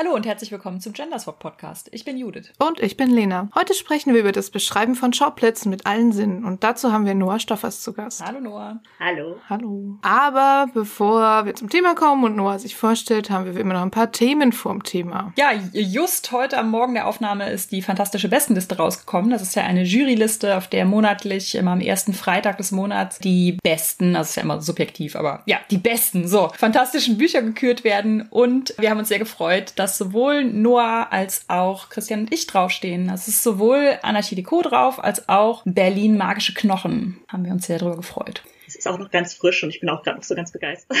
Hallo und herzlich willkommen zum Genderswap Podcast. Ich bin Judith. Und ich bin Lena. Heute sprechen wir über das Beschreiben von Schauplätzen mit allen Sinnen und dazu haben wir Noah Stoffers zu Gast. Hallo Noah. Hallo. Hallo. Aber bevor wir zum Thema kommen und Noah sich vorstellt, haben wir wie immer noch ein paar Themen vorm Thema. Ja, just heute am Morgen der Aufnahme ist die fantastische Bestenliste rausgekommen. Das ist ja eine Juryliste, auf der monatlich immer am ersten Freitag des Monats die besten, also ist ja immer subjektiv, aber ja, die besten, so, fantastischen Bücher gekürt werden und wir haben uns sehr gefreut, dass sowohl Noah als auch Christian und ich draufstehen. Es ist sowohl Anarchie Deco drauf, als auch Berlin Magische Knochen. Haben wir uns sehr darüber gefreut. Es ist auch noch ganz frisch und ich bin auch gerade noch so ganz begeistert.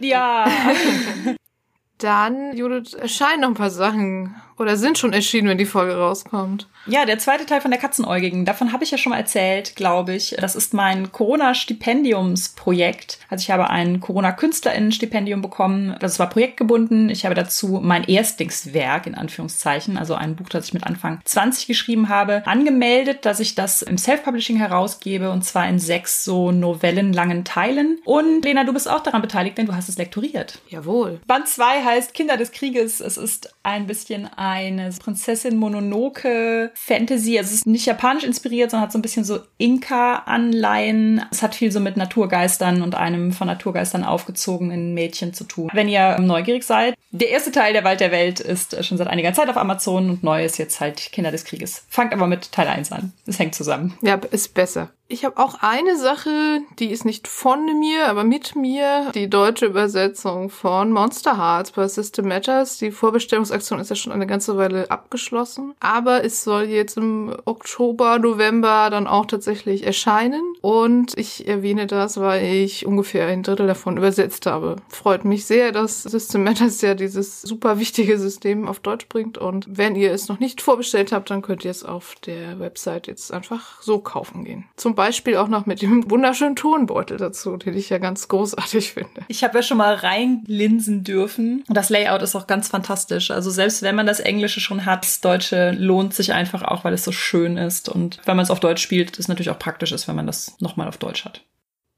Ja. Dann, Judith, erscheinen noch ein paar Sachen oder sind schon erschienen, wenn die Folge rauskommt. Ja, der zweite Teil von der Katzenäugigen, davon habe ich ja schon mal erzählt, glaube ich. Das ist mein Corona-Stipendiumsprojekt. Also ich habe ein Corona-KünstlerInnen-Stipendium bekommen. Das war projektgebunden. Ich habe dazu mein Erstlingswerk, in Anführungszeichen, also ein Buch, das ich mit Anfang 20 geschrieben habe, angemeldet, dass ich das im Self-Publishing herausgebe und zwar in sechs so novellenlangen Teilen. Und Lena, du bist auch daran beteiligt, denn du hast es lektoriert. Jawohl. Band 2 heißt Kinder des Krieges. Es ist ein bisschen eine Prinzessin Mononoke Fantasy. Also es ist nicht japanisch inspiriert, sondern hat so ein bisschen so Inka-Anleihen. Es hat viel so mit Naturgeistern und einem von Naturgeistern aufgezogenen Mädchen zu tun. Wenn ihr neugierig seid, der erste Teil der Wald der Welt ist schon seit einiger Zeit auf Amazon und neu ist jetzt halt Kinder des Krieges. Fangt aber mit Teil 1 an. Es hängt zusammen. Ja, ist besser. Ich habe auch eine Sache, die ist nicht von mir, aber mit mir. Die deutsche Übersetzung von Monster Hearts bei System Matters. Die Vorbestellungsaktion ist ja schon eine ganze Weile abgeschlossen. Aber es soll jetzt im Oktober, November dann auch tatsächlich erscheinen. Und ich erwähne das, weil ich ungefähr ein Drittel davon übersetzt habe. Freut mich sehr, dass System Matters ja dieses super wichtige System auf Deutsch bringt. Und wenn ihr es noch nicht vorbestellt habt, dann könnt ihr es auf der Website jetzt einfach so kaufen gehen. Zum Beispiel auch noch mit dem wunderschönen Tonbeutel dazu, den ich ja ganz großartig finde. Ich habe ja schon mal reinlinsen dürfen. Und das Layout ist auch ganz fantastisch. Also selbst wenn man das Englische schon hat, das Deutsche lohnt sich einfach auch, weil es so schön ist. Und wenn man es auf Deutsch spielt, ist natürlich auch praktisch ist, wenn man das nochmal auf Deutsch hat.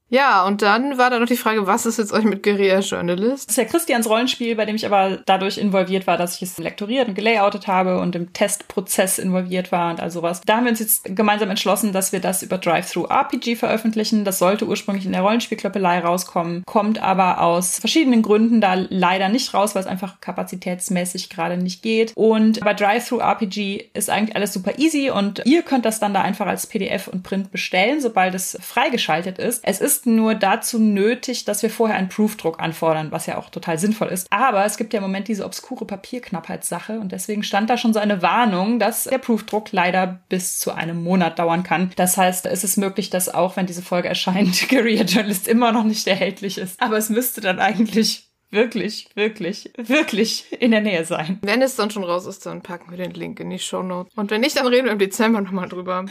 Ja, und dann war da noch die Frage, was ist jetzt euch mit Guerilla Journalist? Das ist ja Christians Rollenspiel, bei dem ich aber dadurch involviert war, dass ich es lektoriert und gelayoutet habe und im Testprozess involviert war und all sowas. Da haben wir uns jetzt gemeinsam entschlossen, dass wir das über Drive-Thru-RPG veröffentlichen. Das sollte ursprünglich in der Rollenspielklöppelei rauskommen, kommt aber aus verschiedenen Gründen da leider nicht raus, weil es einfach kapazitätsmäßig gerade nicht geht. Und bei Drive-Thru-RPG ist eigentlich alles super easy und ihr könnt das dann da einfach als PDF und Print bestellen, sobald es freigeschaltet ist. Es ist nur dazu nötig, dass wir vorher einen Proofdruck anfordern, was ja auch total sinnvoll ist. Aber es gibt ja im Moment diese obskure Papierknappheitssache und deswegen stand da schon so eine Warnung, dass der Proofdruck leider bis zu einem Monat dauern kann. Das heißt, es ist möglich, dass auch wenn diese Folge erscheint, Career Journalist immer noch nicht erhältlich ist. Aber es müsste dann eigentlich wirklich, wirklich, wirklich in der Nähe sein. Wenn es dann schon raus ist, dann packen wir den Link in die Show Notes. Und wenn nicht, dann reden wir im Dezember nochmal drüber.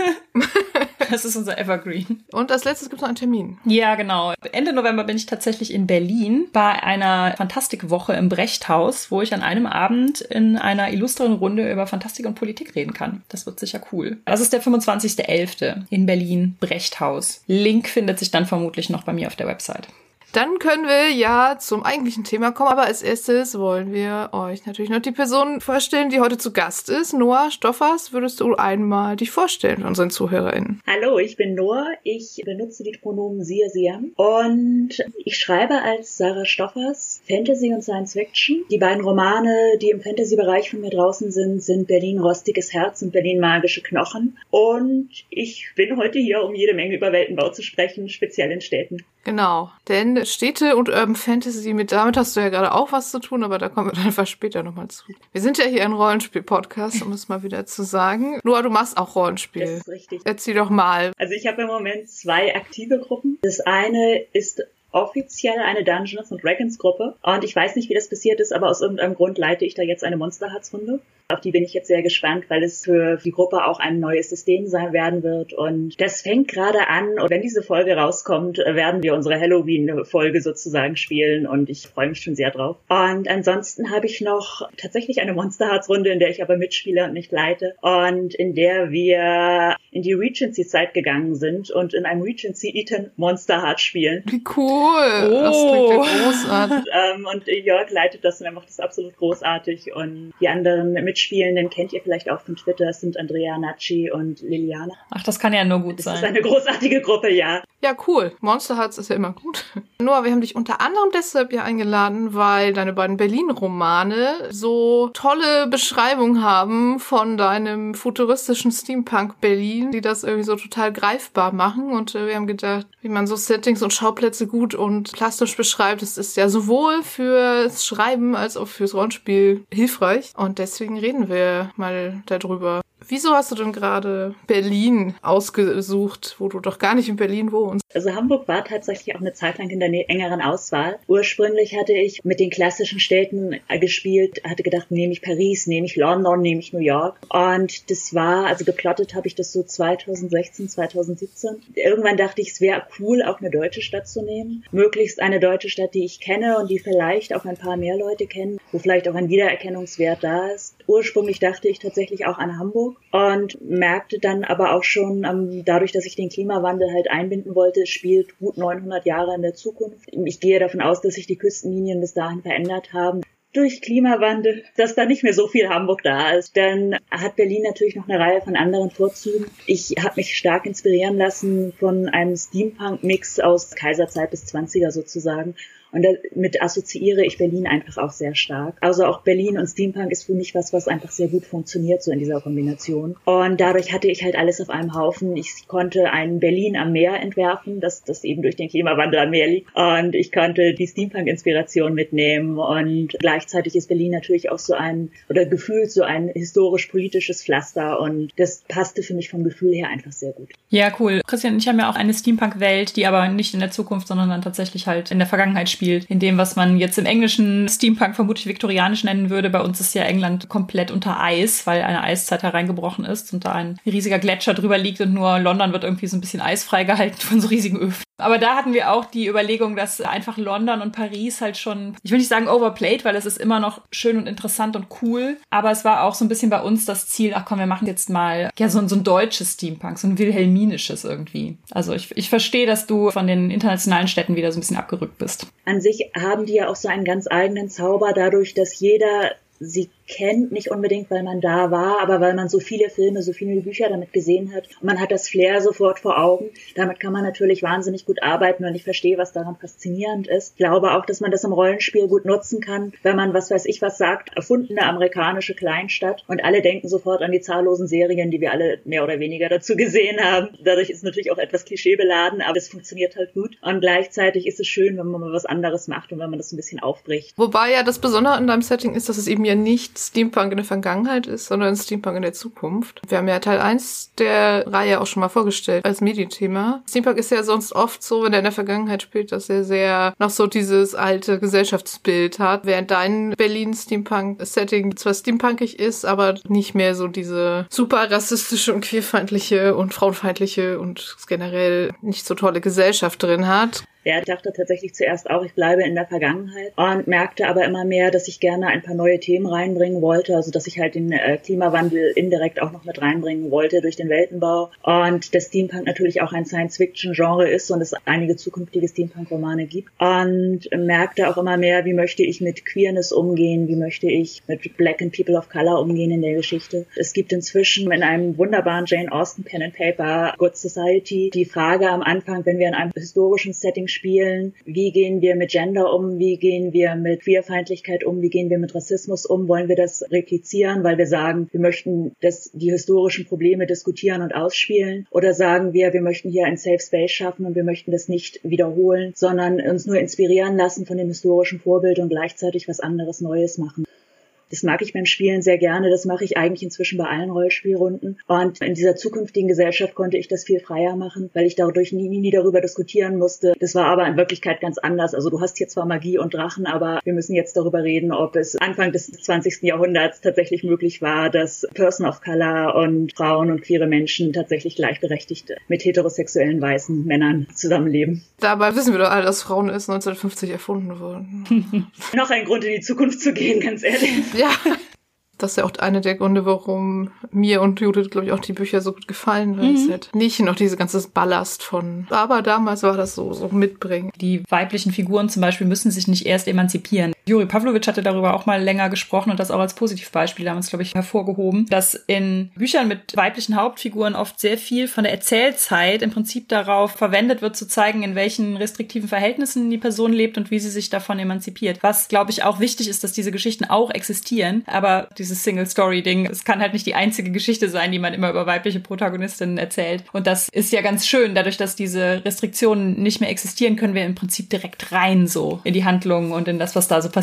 das ist unser Evergreen. Und als letztes gibt es noch einen Termin. Ja, genau. Ende November bin ich tatsächlich in Berlin bei einer Fantastikwoche im Brechthaus, wo ich an einem Abend in einer illustren Runde über Fantastik und Politik reden kann. Das wird sicher cool. Das ist der 25.11. in Berlin, Brechthaus. Link findet sich dann vermutlich noch bei mir auf der Website. Dann können wir ja zum eigentlichen Thema kommen, aber als erstes wollen wir euch natürlich noch die Person vorstellen, die heute zu Gast ist. Noah Stoffers, würdest du einmal dich vorstellen unseren ZuhörerInnen? Hallo, ich bin Noah. Ich benutze die Pronomen sie, siam und ich schreibe als Sarah Stoffers Fantasy und Science Fiction. Die beiden Romane, die im Fantasy-Bereich von mir draußen sind, sind Berlin Rostiges Herz und Berlin Magische Knochen. Und ich bin heute hier, um jede Menge über Weltenbau zu sprechen, speziell in Städten. Genau, denn Städte und Urban Fantasy, mit damit hast du ja gerade auch was zu tun, aber da kommen wir dann einfach später nochmal zu. Wir sind ja hier ein Rollenspiel-Podcast, um es mal wieder zu sagen. Noah, du machst auch Rollenspiel. Das ist richtig. Erzähl doch mal. Also ich habe im Moment zwei aktive Gruppen. Das eine ist offiziell eine Dungeons and Dragons Gruppe. Und ich weiß nicht, wie das passiert ist, aber aus irgendeinem Grund leite ich da jetzt eine Monster Hearts Runde. Auf die bin ich jetzt sehr gespannt, weil es für die Gruppe auch ein neues System sein werden wird. Und das fängt gerade an. Und wenn diese Folge rauskommt, werden wir unsere Halloween-Folge sozusagen spielen. Und ich freue mich schon sehr drauf. Und ansonsten habe ich noch tatsächlich eine Monster Hearts Runde, in der ich aber mitspiele und nicht leite. Und in der wir in die Regency-Zeit gegangen sind und in einem Regency Eaton Monster Hearts spielen. Wie cool. Oh. Das klingt ja großartig. Ähm, und Jörg leitet das und er macht das absolut großartig. Und die anderen Mitspielenden kennt ihr vielleicht auch von Twitter. Das sind Andrea Nacci und Liliana. Ach, das kann ja nur gut Das ist sein. eine großartige Gruppe, ja. Ja, cool. Monster Hearts ist ja immer gut. Noah, wir haben dich unter anderem deshalb ja eingeladen, weil deine beiden Berlin-Romane so tolle Beschreibungen haben von deinem futuristischen Steampunk Berlin, die das irgendwie so total greifbar machen. Und äh, wir haben gedacht, wie man so Settings und Schauplätze gut und plastisch beschreibt, das ist ja sowohl fürs Schreiben als auch fürs Rollenspiel hilfreich. Und deswegen reden wir mal darüber. Wieso hast du denn gerade Berlin ausgesucht, wo du doch gar nicht in Berlin wohnst? Also Hamburg war tatsächlich auch eine Zeit lang in der engeren Auswahl. Ursprünglich hatte ich mit den klassischen Städten gespielt, hatte gedacht, nehme ich Paris, nehme ich London, nehme ich New York. Und das war, also geplottet habe ich das so 2016, 2017. Irgendwann dachte ich, es wäre cool, auch eine deutsche Stadt zu nehmen. Möglichst eine deutsche Stadt, die ich kenne und die vielleicht auch ein paar mehr Leute kennen, wo vielleicht auch ein Wiedererkennungswert da ist. Ursprünglich dachte ich tatsächlich auch an Hamburg und merkte dann aber auch schon, ähm, dadurch, dass ich den Klimawandel halt einbinden wollte, spielt gut 900 Jahre in der Zukunft. Ich gehe davon aus, dass sich die Küstenlinien bis dahin verändert haben durch Klimawandel, dass da nicht mehr so viel Hamburg da ist. Dann hat Berlin natürlich noch eine Reihe von anderen Vorzügen. Ich habe mich stark inspirieren lassen von einem Steampunk-Mix aus Kaiserzeit bis 20er sozusagen. Und damit assoziiere ich Berlin einfach auch sehr stark. Also auch Berlin und Steampunk ist für mich was, was einfach sehr gut funktioniert, so in dieser Kombination. Und dadurch hatte ich halt alles auf einem Haufen. Ich konnte ein Berlin am Meer entwerfen, das, das eben durch den Klimawandel am Meer liegt. Und ich konnte die Steampunk-Inspiration mitnehmen. Und gleichzeitig ist Berlin natürlich auch so ein, oder gefühlt so ein historisch-politisches Pflaster. Und das passte für mich vom Gefühl her einfach sehr gut. Ja, cool. Christian ich haben ja auch eine Steampunk-Welt, die aber nicht in der Zukunft, sondern dann tatsächlich halt in der Vergangenheit spielt. In dem, was man jetzt im englischen Steampunk vermutlich viktorianisch nennen würde. Bei uns ist ja England komplett unter Eis, weil eine Eiszeit hereingebrochen ist und da ein riesiger Gletscher drüber liegt und nur London wird irgendwie so ein bisschen eisfrei gehalten von so riesigen Öfen. Aber da hatten wir auch die Überlegung, dass einfach London und Paris halt schon, ich will nicht sagen overplayed, weil es ist immer noch schön und interessant und cool. Aber es war auch so ein bisschen bei uns das Ziel, ach komm, wir machen jetzt mal ja so, ein- so ein deutsches Steampunk, so ein wilhelminisches irgendwie. Also ich, ich verstehe, dass du von den internationalen Städten wieder so ein bisschen abgerückt bist. An sich haben die ja auch so einen ganz eigenen Zauber dadurch, dass jeder sie kennt, nicht unbedingt, weil man da war, aber weil man so viele Filme, so viele Bücher damit gesehen hat. Und man hat das Flair sofort vor Augen. Damit kann man natürlich wahnsinnig gut arbeiten und ich verstehe, was daran faszinierend ist. Ich glaube auch, dass man das im Rollenspiel gut nutzen kann, wenn man, was weiß ich was sagt, erfundene amerikanische Kleinstadt und alle denken sofort an die zahllosen Serien, die wir alle mehr oder weniger dazu gesehen haben. Dadurch ist natürlich auch etwas klischeebeladen, aber es funktioniert halt gut. Und gleichzeitig ist es schön, wenn man mal was anderes macht und wenn man das ein bisschen aufbricht. Wobei ja das Besondere an deinem Setting ist, dass es eben ja nicht Steampunk in der Vergangenheit ist, sondern Steampunk in der Zukunft. Wir haben ja Teil 1 der Reihe auch schon mal vorgestellt als Medienthema. Steampunk ist ja sonst oft so, wenn er in der Vergangenheit spielt, dass er sehr noch so dieses alte Gesellschaftsbild hat, während dein Berlin Steampunk-Setting zwar steampunkig ist, aber nicht mehr so diese super rassistische und queerfeindliche und frauenfeindliche und generell nicht so tolle Gesellschaft drin hat. Ich dachte tatsächlich zuerst auch, ich bleibe in der Vergangenheit und merkte aber immer mehr, dass ich gerne ein paar neue Themen reinbringen wollte, also dass ich halt den äh, Klimawandel indirekt auch noch mit reinbringen wollte durch den Weltenbau und der Steampunk natürlich auch ein Science-Fiction-Genre ist und es einige zukünftige Steampunk-Romane gibt und merkte auch immer mehr, wie möchte ich mit Queerness umgehen, wie möchte ich mit Black and People of Color umgehen in der Geschichte. Es gibt inzwischen in einem wunderbaren Jane Austen Pen and Paper Good Society die Frage am Anfang, wenn wir in einem historischen Setting spielen, wie gehen wir mit Gender um, wie gehen wir mit Queerfeindlichkeit um, wie gehen wir mit Rassismus um, wollen wir das replizieren, weil wir sagen, wir möchten das, die historischen Probleme diskutieren und ausspielen? Oder sagen wir, wir möchten hier ein Safe Space schaffen und wir möchten das nicht wiederholen, sondern uns nur inspirieren lassen von dem historischen Vorbild und gleichzeitig was anderes Neues machen. Das mag ich beim Spielen sehr gerne. Das mache ich eigentlich inzwischen bei allen Rollspielrunden. Und in dieser zukünftigen Gesellschaft konnte ich das viel freier machen, weil ich dadurch nie, nie darüber diskutieren musste. Das war aber in Wirklichkeit ganz anders. Also du hast hier zwar Magie und Drachen, aber wir müssen jetzt darüber reden, ob es Anfang des 20. Jahrhunderts tatsächlich möglich war, dass Person of Color und Frauen und queere Menschen tatsächlich gleichberechtigt mit heterosexuellen weißen Männern zusammenleben. Dabei wissen wir doch alle, dass Frauen erst 1950 erfunden wurden. Noch ein Grund in die Zukunft zu gehen, ganz ehrlich. Ja. Das ist ja auch einer der Gründe, warum mir und Judith, glaube ich, auch die Bücher so gut gefallen, weil mhm. es halt nicht noch diese ganze Ballast von, aber damals war das so, so mitbringen. Die weiblichen Figuren zum Beispiel müssen sich nicht erst emanzipieren. Juri Pavlovic hatte darüber auch mal länger gesprochen und das auch als Positivbeispiel damals, glaube ich, hervorgehoben, dass in Büchern mit weiblichen Hauptfiguren oft sehr viel von der Erzählzeit im Prinzip darauf verwendet wird, zu zeigen, in welchen restriktiven Verhältnissen die Person lebt und wie sie sich davon emanzipiert. Was, glaube ich, auch wichtig ist, dass diese Geschichten auch existieren, aber die dieses Single-Story-Ding. Es kann halt nicht die einzige Geschichte sein, die man immer über weibliche Protagonistinnen erzählt. Und das ist ja ganz schön. Dadurch, dass diese Restriktionen nicht mehr existieren, können wir im Prinzip direkt rein so in die Handlungen und in das, was da so passiert.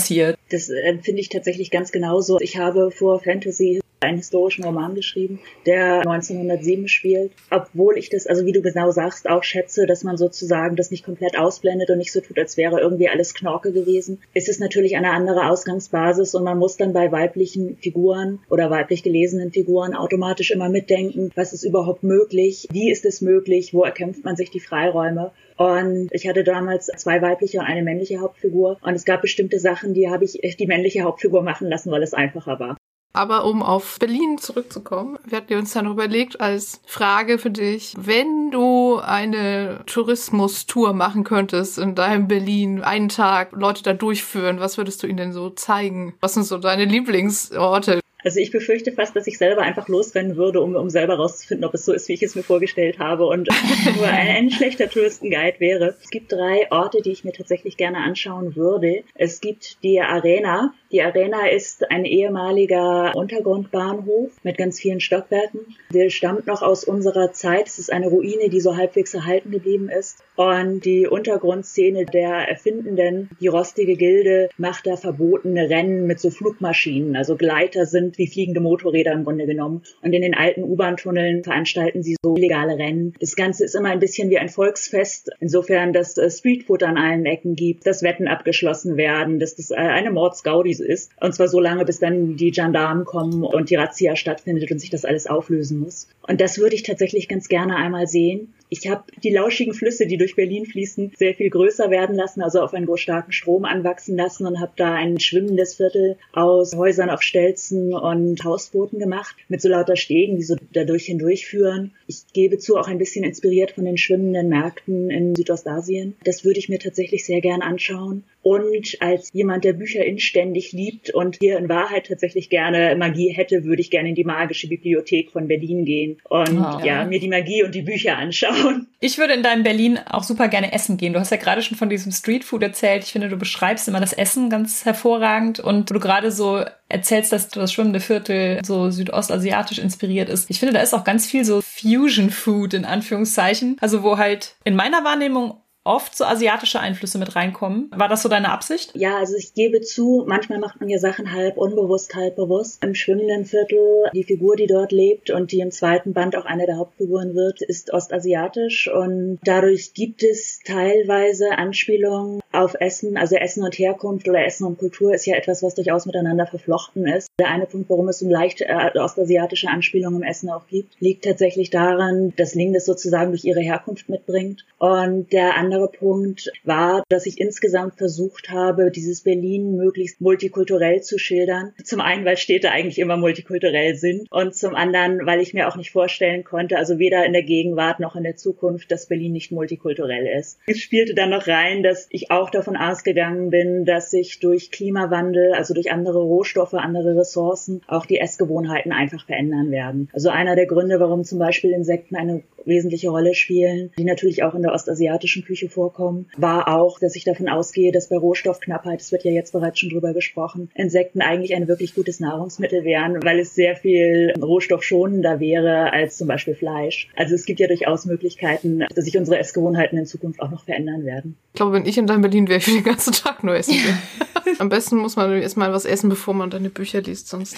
Das äh, finde ich tatsächlich ganz genauso. Ich habe vor Fantasy einen historischen Roman geschrieben, der 1907 spielt. Obwohl ich das, also wie du genau sagst, auch schätze, dass man sozusagen das nicht komplett ausblendet und nicht so tut, als wäre irgendwie alles Knorke gewesen, ist es natürlich eine andere Ausgangsbasis und man muss dann bei weiblichen Figuren oder weiblich gelesenen Figuren automatisch immer mitdenken, was ist überhaupt möglich, wie ist es möglich, wo erkämpft man sich die Freiräume. Und ich hatte damals zwei weibliche und eine männliche Hauptfigur. Und es gab bestimmte Sachen, die habe ich die männliche Hauptfigur machen lassen, weil es einfacher war. Aber um auf Berlin zurückzukommen, wir hatten uns dann überlegt als Frage für dich, wenn du eine Tourismus-Tour machen könntest in deinem Berlin, einen Tag Leute da durchführen, was würdest du ihnen denn so zeigen? Was sind so deine Lieblingsorte? Also ich befürchte fast, dass ich selber einfach losrennen würde, um, um selber rauszufinden, ob es so ist, wie ich es mir vorgestellt habe und nur ein, ein schlechter Touristenguide wäre. Es gibt drei Orte, die ich mir tatsächlich gerne anschauen würde. Es gibt die Arena. Die Arena ist ein ehemaliger Untergrundbahnhof mit ganz vielen Stockwerken. Der stammt noch aus unserer Zeit. Es ist eine Ruine, die so halbwegs erhalten geblieben ist. Und die Untergrundszene der Erfindenden, die rostige Gilde, macht da verbotene Rennen mit so Flugmaschinen. Also Gleiter sind wie fliegende Motorräder im Grunde genommen. Und in den alten U-Bahn-Tunneln veranstalten sie so illegale Rennen. Das Ganze ist immer ein bisschen wie ein Volksfest. Insofern, dass es Streetfood an allen Ecken gibt, dass Wetten abgeschlossen werden, dass das eine Mordsgaudi ist. Und zwar so lange, bis dann die Gendarmen kommen und die Razzia stattfindet und sich das alles auflösen muss. Und das würde ich tatsächlich ganz gerne einmal sehen. Ich habe die lauschigen Flüsse, die durch Berlin fließen, sehr viel größer werden lassen, also auf einen starken Strom anwachsen lassen und habe da ein schwimmendes Viertel aus Häusern auf Stelzen und Hausbooten gemacht, mit so lauter Stegen, die so dadurch hindurchführen. Ich gebe zu, auch ein bisschen inspiriert von den schwimmenden Märkten in Südostasien. Das würde ich mir tatsächlich sehr gern anschauen. Und als jemand, der Bücher inständig liebt und hier in Wahrheit tatsächlich gerne Magie hätte, würde ich gerne in die magische Bibliothek von Berlin gehen und oh. ja, mir die Magie und die Bücher anschauen. Ich würde in deinem Berlin auch super gerne essen gehen. Du hast ja gerade schon von diesem Streetfood erzählt. Ich finde, du beschreibst immer das Essen ganz hervorragend und du gerade so erzählst, dass das schwimmende Viertel so südostasiatisch inspiriert ist. Ich finde, da ist auch ganz viel so Fusion Food in Anführungszeichen. Also wo halt in meiner Wahrnehmung oft so asiatische Einflüsse mit reinkommen. War das so deine Absicht? Ja, also ich gebe zu, manchmal macht man ja Sachen halb unbewusst, halb bewusst. Im schwimmenden Viertel, die Figur, die dort lebt und die im zweiten Band auch eine der Hauptfiguren wird, ist ostasiatisch und dadurch gibt es teilweise Anspielungen auf Essen, also Essen und Herkunft oder Essen und Kultur ist ja etwas, was durchaus miteinander verflochten ist. Der eine Punkt, warum es so leicht äh, ostasiatische Anspielungen im Essen auch gibt, liegt tatsächlich daran, dass Ling das sozusagen durch ihre Herkunft mitbringt und der andere Punkt war, dass ich insgesamt versucht habe, dieses Berlin möglichst multikulturell zu schildern. Zum einen, weil Städte eigentlich immer multikulturell sind und zum anderen, weil ich mir auch nicht vorstellen konnte, also weder in der Gegenwart noch in der Zukunft, dass Berlin nicht multikulturell ist. Es spielte dann noch rein, dass ich auch davon ausgegangen bin, dass sich durch Klimawandel, also durch andere Rohstoffe, andere Ressourcen, auch die Essgewohnheiten einfach verändern werden. Also einer der Gründe, warum zum Beispiel Insekten eine wesentliche Rolle spielen, die natürlich auch in der ostasiatischen Küche vorkommen, war auch, dass ich davon ausgehe, dass bei Rohstoffknappheit, es wird ja jetzt bereits schon drüber gesprochen, Insekten eigentlich ein wirklich gutes Nahrungsmittel wären, weil es sehr viel rohstoffschonender wäre als zum Beispiel Fleisch. Also es gibt ja durchaus Möglichkeiten, dass sich unsere Essgewohnheiten in Zukunft auch noch verändern werden. Ich glaube, wenn ich in deinem Berlin wäre, ich den ganzen Tag nur essen. Am besten muss man erstmal was essen, bevor man deine Bücher liest, sonst,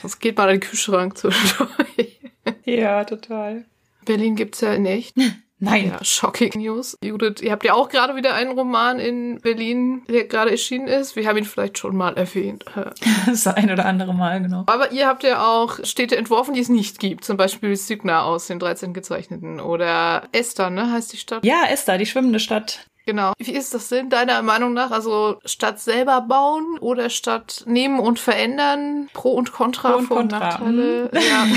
sonst geht man in den Kühlschrank zwischendurch. Ja, total. Berlin gibt's ja nicht. Nein. Ja, shocking News. Judith, ihr habt ja auch gerade wieder einen Roman in Berlin, der gerade erschienen ist. Wir haben ihn vielleicht schon mal erwähnt. Das ein oder andere Mal, genau. Aber ihr habt ja auch Städte entworfen, die es nicht gibt. Zum Beispiel Signa aus den 13 gezeichneten. Oder Esther, ne, heißt die Stadt? Ja, Esther, die schwimmende Stadt. Genau. Wie ist das denn deiner Meinung nach? Also statt selber bauen oder statt nehmen und verändern? Pro und Contra, Pro und Vor- und Contra. Nachteile? Ja.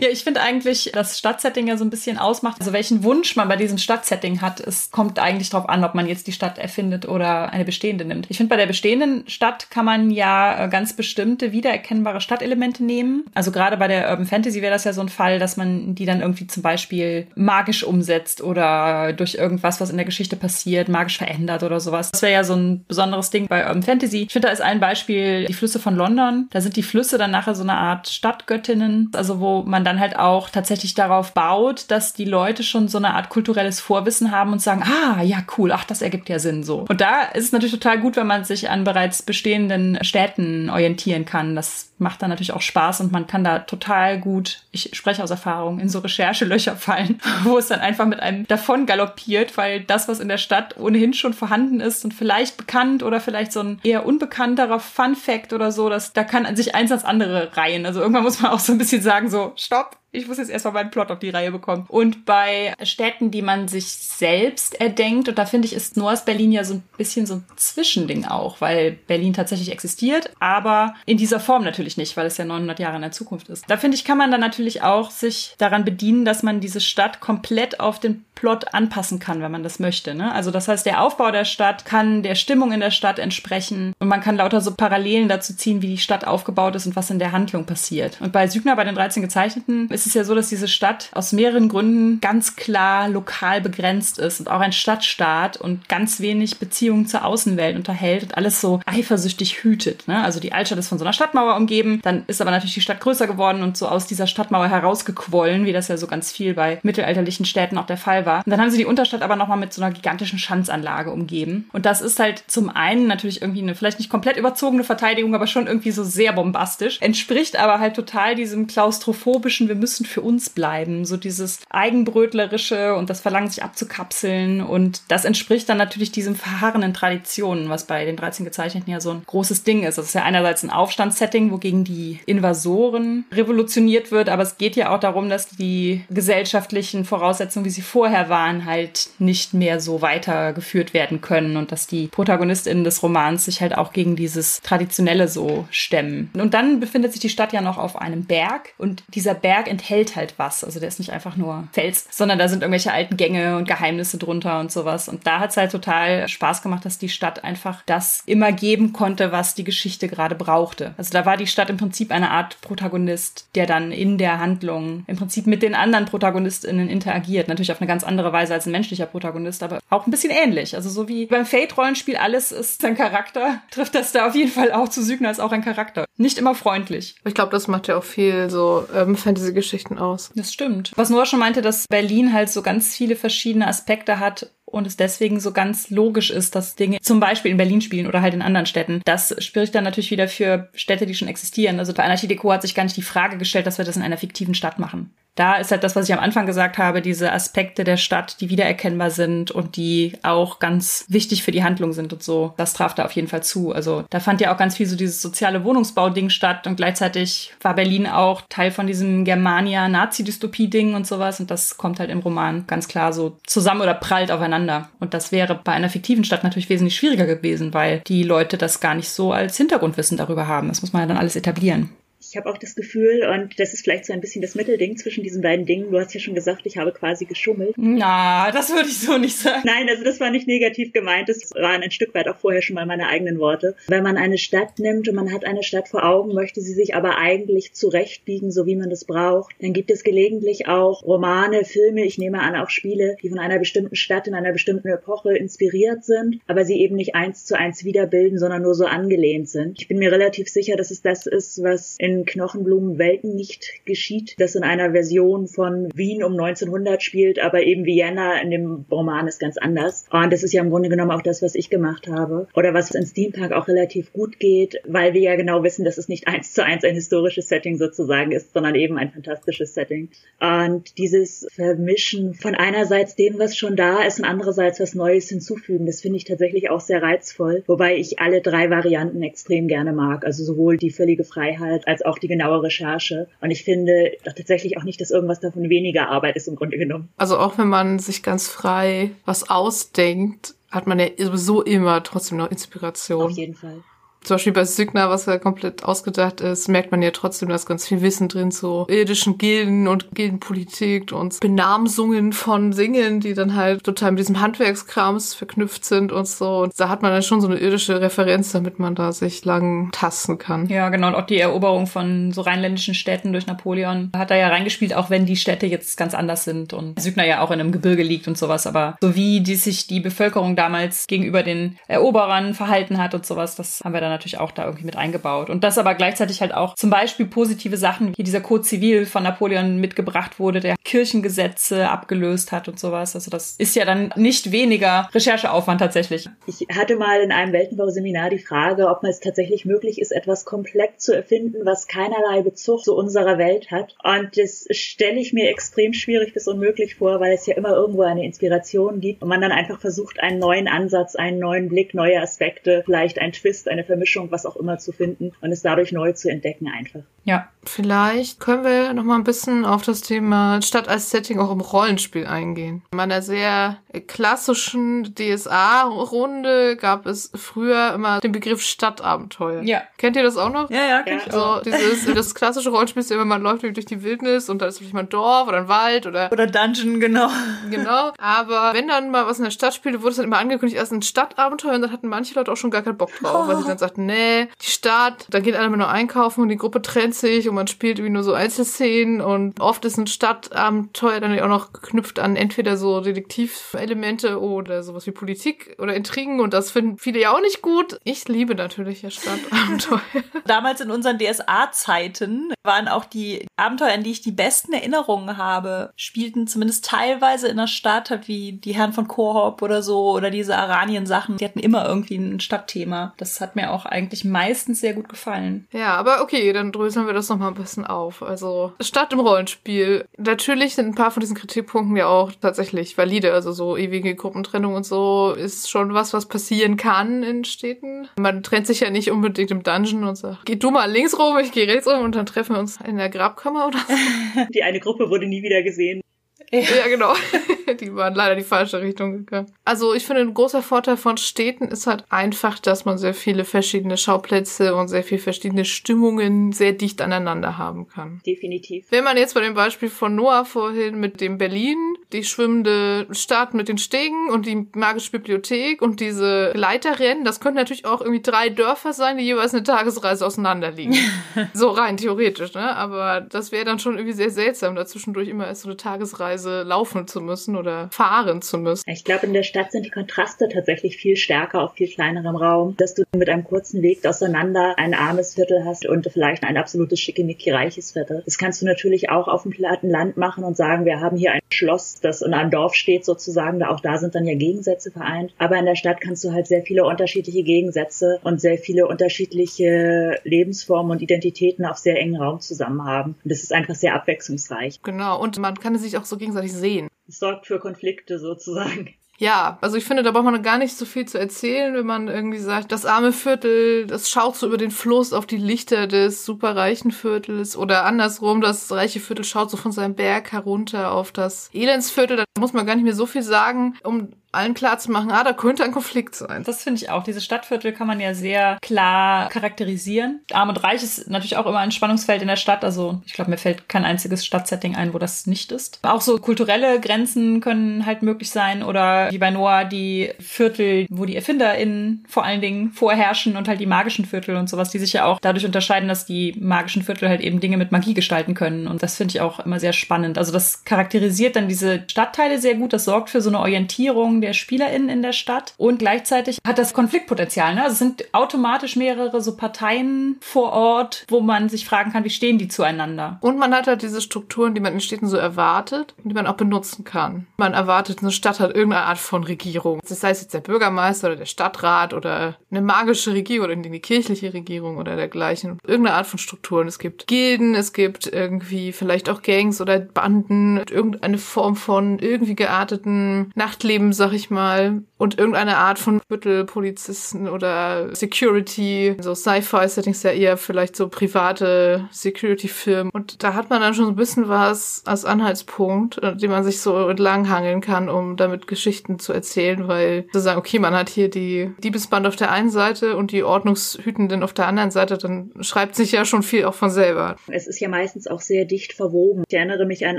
Ja, ich finde eigentlich, das Stadtsetting ja so ein bisschen ausmacht. Also welchen Wunsch man bei diesem Stadtsetting hat, es kommt eigentlich darauf an, ob man jetzt die Stadt erfindet oder eine bestehende nimmt. Ich finde, bei der bestehenden Stadt kann man ja äh, ganz bestimmte wiedererkennbare Stadtelemente nehmen. Also gerade bei der Urban Fantasy wäre das ja so ein Fall, dass man die dann irgendwie zum Beispiel magisch umsetzt oder durch irgendwas, was in der Geschichte passiert, magisch verändert oder sowas. Das wäre ja so ein besonderes Ding bei Urban Fantasy. Ich finde, da ist ein Beispiel die Flüsse von London. Da sind die Flüsse dann nachher so eine Art Stadtgöttinnen, also wo man dann halt auch tatsächlich darauf baut, dass die Leute schon so eine Art kulturelles Vorwissen haben und sagen, ah, ja, cool, ach, das ergibt ja Sinn so. Und da ist es natürlich total gut, wenn man sich an bereits bestehenden Städten orientieren kann. Das macht dann natürlich auch Spaß und man kann da total gut, ich spreche aus Erfahrung, in so Recherchelöcher fallen, wo es dann einfach mit einem davon galoppiert, weil das, was in der Stadt ohnehin schon vorhanden ist und vielleicht bekannt oder vielleicht so ein eher unbekannterer Fun Fact oder so, dass da kann sich eins ans andere reihen. Also irgendwann muss man auch so ein bisschen sagen, so, stopp, ich muss jetzt erstmal meinen Plot auf die Reihe bekommen. Und bei Städten, die man sich selbst erdenkt, und da finde ich, ist Noahs Berlin ja so ein bisschen so ein Zwischending auch, weil Berlin tatsächlich existiert, aber in dieser Form natürlich nicht, weil es ja 900 Jahre in der Zukunft ist. Da finde ich, kann man dann natürlich auch sich daran bedienen, dass man diese Stadt komplett auf den Plot anpassen kann, wenn man das möchte. Ne? Also das heißt, der Aufbau der Stadt kann der Stimmung in der Stadt entsprechen und man kann lauter so Parallelen dazu ziehen, wie die Stadt aufgebaut ist und was in der Handlung passiert. Und bei Sügner, bei den 13 Gezeichneten, ist es ja so, dass diese Stadt aus mehreren Gründen ganz klar lokal begrenzt ist und auch ein Stadtstaat und ganz wenig Beziehungen zur Außenwelt unterhält und alles so eifersüchtig hütet. Ne? Also die Altstadt ist von so einer Stadtmauer umgeben, dann ist aber natürlich die Stadt größer geworden und so aus dieser Stadtmauer herausgequollen, wie das ja so ganz viel bei mittelalterlichen Städten auch der Fall war. Und dann haben sie die Unterstadt aber nochmal mit so einer gigantischen Schanzanlage umgeben. Und das ist halt zum einen natürlich irgendwie eine vielleicht nicht komplett überzogene Verteidigung, aber schon irgendwie so sehr bombastisch. Entspricht aber halt total diesem klaustrophobischen, wir müssen für uns bleiben. So dieses eigenbrötlerische und das Verlangen, sich abzukapseln. Und das entspricht dann natürlich diesem verharrenden Traditionen, was bei den 13 Gezeichneten ja so ein großes Ding ist. Das ist ja einerseits ein Aufstandssetting, wogegen die Invasoren revolutioniert wird, aber es geht ja auch darum, dass die gesellschaftlichen Voraussetzungen, wie sie vorher waren, halt nicht mehr so weitergeführt werden können und dass die ProtagonistInnen des Romans sich halt auch gegen dieses Traditionelle so stemmen. Und dann befindet sich die Stadt ja noch auf einem Berg und dieser Berg enthält halt was. Also der ist nicht einfach nur Fels, sondern da sind irgendwelche alten Gänge und Geheimnisse drunter und sowas. Und da hat es halt total Spaß gemacht, dass die Stadt einfach das immer geben konnte, was die Geschichte gerade brauchte. Also da war die Stadt im Prinzip eine Art Protagonist, der dann in der Handlung im Prinzip mit den anderen ProtagonistInnen interagiert. Natürlich auf eine ganz andere Weise als ein menschlicher Protagonist, aber auch ein bisschen ähnlich. Also so wie beim Fate-Rollenspiel alles ist ein Charakter, trifft das da auf jeden Fall auch zu Sügner als auch ein Charakter. Nicht immer freundlich. Ich glaube, das macht ja auch viel so ähm, Fantasy-Geschichten aus. Das stimmt. Was Noah schon meinte, dass Berlin halt so ganz viele verschiedene Aspekte hat und es deswegen so ganz logisch ist, dass Dinge zum Beispiel in Berlin spielen oder halt in anderen Städten. Das spricht dann natürlich wieder für Städte, die schon existieren. Also bei Anarchie Deco hat sich gar nicht die Frage gestellt, dass wir das in einer fiktiven Stadt machen. Da ist halt das, was ich am Anfang gesagt habe, diese Aspekte der Stadt, die wiedererkennbar sind und die auch ganz wichtig für die Handlung sind und so. Das traf da auf jeden Fall zu. Also da fand ja auch ganz viel so dieses soziale Wohnungsbau-Ding statt und gleichzeitig war Berlin auch Teil von diesem Germania-Nazi-Dystopie-Ding und sowas und das kommt halt im Roman ganz klar so zusammen oder prallt aufeinander. Und das wäre bei einer fiktiven Stadt natürlich wesentlich schwieriger gewesen, weil die Leute das gar nicht so als Hintergrundwissen darüber haben. Das muss man ja dann alles etablieren. Ich habe auch das Gefühl, und das ist vielleicht so ein bisschen das Mittelding zwischen diesen beiden Dingen. Du hast ja schon gesagt, ich habe quasi geschummelt. Na, das würde ich so nicht sagen. Nein, also das war nicht negativ gemeint. Das waren ein Stück weit auch vorher schon mal meine eigenen Worte. Wenn man eine Stadt nimmt und man hat eine Stadt vor Augen, möchte sie sich aber eigentlich zurechtbiegen, so wie man das braucht, dann gibt es gelegentlich auch Romane, Filme, ich nehme an auch Spiele, die von einer bestimmten Stadt in einer bestimmten Epoche inspiriert sind, aber sie eben nicht eins zu eins wiederbilden, sondern nur so angelehnt sind. Ich bin mir relativ sicher, dass es das ist, was in Knochenblumenwelten nicht geschieht, das in einer Version von Wien um 1900 spielt, aber eben Vienna in dem Roman ist ganz anders. Und das ist ja im Grunde genommen auch das, was ich gemacht habe. Oder was in Steampunk auch relativ gut geht, weil wir ja genau wissen, dass es nicht eins zu eins ein historisches Setting sozusagen ist, sondern eben ein fantastisches Setting. Und dieses Vermischen von einerseits dem, was schon da ist und andererseits was Neues hinzufügen, das finde ich tatsächlich auch sehr reizvoll. Wobei ich alle drei Varianten extrem gerne mag. Also sowohl die völlige Freiheit als auch auch die genaue Recherche. Und ich finde tatsächlich auch nicht, dass irgendwas davon weniger Arbeit ist im Grunde genommen. Also auch wenn man sich ganz frei was ausdenkt, hat man ja sowieso immer trotzdem noch Inspiration. Auf jeden Fall zum Beispiel bei Signa, was ja komplett ausgedacht ist, merkt man ja trotzdem, dass ganz viel Wissen drin zu irdischen Gilden und Gildenpolitik und Benamsungen von Singen, die dann halt total mit diesem Handwerkskrams verknüpft sind und so. Und da hat man dann schon so eine irdische Referenz, damit man da sich lang tasten kann. Ja, genau. Und auch die Eroberung von so rheinländischen Städten durch Napoleon hat da ja reingespielt, auch wenn die Städte jetzt ganz anders sind und Signa ja auch in einem Gebirge liegt und sowas. Aber so wie die sich die Bevölkerung damals gegenüber den Eroberern verhalten hat und sowas, das haben wir dann natürlich auch da irgendwie mit eingebaut. Und das aber gleichzeitig halt auch zum Beispiel positive Sachen, wie dieser Code Zivil von Napoleon mitgebracht wurde, der Kirchengesetze abgelöst hat und sowas. Also das ist ja dann nicht weniger Rechercheaufwand tatsächlich. Ich hatte mal in einem Weltenbauseminar die Frage, ob es tatsächlich möglich ist, etwas komplett zu erfinden, was keinerlei Bezug zu unserer Welt hat. Und das stelle ich mir extrem schwierig bis unmöglich vor, weil es ja immer irgendwo eine Inspiration gibt und man dann einfach versucht, einen neuen Ansatz, einen neuen Blick, neue Aspekte, vielleicht ein Twist, eine Vermischung Mischung, was auch immer zu finden und es dadurch neu zu entdecken einfach. Ja. Vielleicht können wir noch mal ein bisschen auf das Thema Stadt als Setting auch im Rollenspiel eingehen. In meiner sehr klassischen DSA-Runde gab es früher immer den Begriff Stadtabenteuer. Ja. Kennt ihr das auch noch? Ja, ja, kenn ja. ich auch. So, dieses, das klassische Rollenspiel ist immer, man läuft durch die Wildnis und da ist vielleicht mal ein Dorf oder ein Wald oder... Oder Dungeon, genau. Genau. Aber wenn dann mal was in der Stadt spielte, wurde es dann immer angekündigt, erst ein Stadtabenteuer und dann hatten manche Leute auch schon gar keinen Bock drauf, oh. weil sie dann sagten, nee, die Stadt, da geht einer nur einkaufen und die Gruppe trennt sich und man spielt irgendwie nur so Einzelszenen und oft ist ein Stadtabenteuer dann auch noch geknüpft an entweder so Detektivelemente oder sowas wie Politik oder Intrigen und das finden viele ja auch nicht gut. Ich liebe natürlich ja Stadtabenteuer. Damals in unseren DSA-Zeiten waren auch die Abenteuer, an die ich die besten Erinnerungen habe, spielten zumindest teilweise in der Stadt, wie die Herren von Korhop oder so oder diese Aranien-Sachen. Die hatten immer irgendwie ein Stadtthema. Das hat mir auch eigentlich meistens sehr gut gefallen. Ja, aber okay, dann dröseln wir das nochmal ein bisschen auf. Also Stadt im Rollenspiel. Natürlich sind ein paar von diesen Kritikpunkten ja auch tatsächlich valide. Also so ewige Gruppentrennung und so ist schon was, was passieren kann in Städten. Man trennt sich ja nicht unbedingt im Dungeon und sagt, geh du mal links rum, ich geh rechts rum und dann treffen wir uns in der Grabkammer oder so. Die eine Gruppe wurde nie wieder gesehen. Ja, genau. die waren leider die falsche Richtung gegangen. Also ich finde, ein großer Vorteil von Städten ist halt einfach, dass man sehr viele verschiedene Schauplätze und sehr viele verschiedene Stimmungen sehr dicht aneinander haben kann. Definitiv. Wenn man jetzt bei dem Beispiel von Noah vorhin mit dem Berlin, die schwimmende Stadt mit den Stegen und die magische Bibliothek und diese Leiterrennen, das könnten natürlich auch irgendwie drei Dörfer sein, die jeweils eine Tagesreise auseinander liegen. so rein theoretisch, ne? Aber das wäre dann schon irgendwie sehr seltsam, dazwischendurch immer erst so eine Tagesreise Weise laufen zu müssen oder fahren zu müssen. Ich glaube, in der Stadt sind die Kontraste tatsächlich viel stärker auf viel kleinerem Raum, dass du mit einem kurzen Weg auseinander ein armes Viertel hast und vielleicht ein absolutes schickimicki reiches Viertel. Das kannst du natürlich auch auf dem platten Land machen und sagen, wir haben hier ein Schloss, das in einem Dorf steht sozusagen, da auch da sind dann ja Gegensätze vereint. Aber in der Stadt kannst du halt sehr viele unterschiedliche Gegensätze und sehr viele unterschiedliche Lebensformen und Identitäten auf sehr engen Raum zusammen haben. Und das ist einfach sehr abwechslungsreich. Genau. Und man kann sich auch so gegenseitig sehen. Es sorgt für Konflikte sozusagen. Ja, also ich finde, da braucht man gar nicht so viel zu erzählen, wenn man irgendwie sagt, das arme Viertel, das schaut so über den Fluss auf die Lichter des superreichen Viertels oder andersrum, das reiche Viertel schaut so von seinem Berg herunter auf das Elendsviertel. Da muss man gar nicht mehr so viel sagen, um allen klar ah, da könnte ein Konflikt sein. Das finde ich auch. Diese Stadtviertel kann man ja sehr klar charakterisieren. Arm und Reich ist natürlich auch immer ein Spannungsfeld in der Stadt. Also ich glaube, mir fällt kein einziges Stadtsetting ein, wo das nicht ist. Auch so kulturelle Grenzen können halt möglich sein oder wie bei Noah die Viertel, wo die ErfinderInnen vor allen Dingen vorherrschen und halt die magischen Viertel und sowas, die sich ja auch dadurch unterscheiden, dass die magischen Viertel halt eben Dinge mit Magie gestalten können. Und das finde ich auch immer sehr spannend. Also das charakterisiert dann diese Stadtteile sehr gut. Das sorgt für so eine Orientierung der SpielerInnen in der Stadt und gleichzeitig hat das Konfliktpotenzial. Ne? Also es sind automatisch mehrere so Parteien vor Ort, wo man sich fragen kann, wie stehen die zueinander. Und man hat halt diese Strukturen, die man in Städten so erwartet und die man auch benutzen kann. Man erwartet, eine Stadt hat irgendeine Art von Regierung. Das heißt jetzt der Bürgermeister oder der Stadtrat oder eine magische Regierung oder eine kirchliche Regierung oder dergleichen. Irgendeine Art von Strukturen. Es gibt Gilden, es gibt irgendwie vielleicht auch Gangs oder Banden, irgendeine Form von irgendwie gearteten Nachtleben, sag ich mal, und irgendeine Art von Büttelpolizisten oder Security, so Sci-Fi-Settings ja eher vielleicht so private Security-Firmen. Und da hat man dann schon so ein bisschen was als Anhaltspunkt, äh, den man sich so entlanghangeln kann, um damit Geschichten zu erzählen, weil zu sagen, okay, man hat hier die Diebesband auf der einen Seite und die Ordnungshütenden auf der anderen Seite, dann schreibt sich ja schon viel auch von selber. Es ist ja meistens auch sehr dicht verwoben. Ich erinnere mich an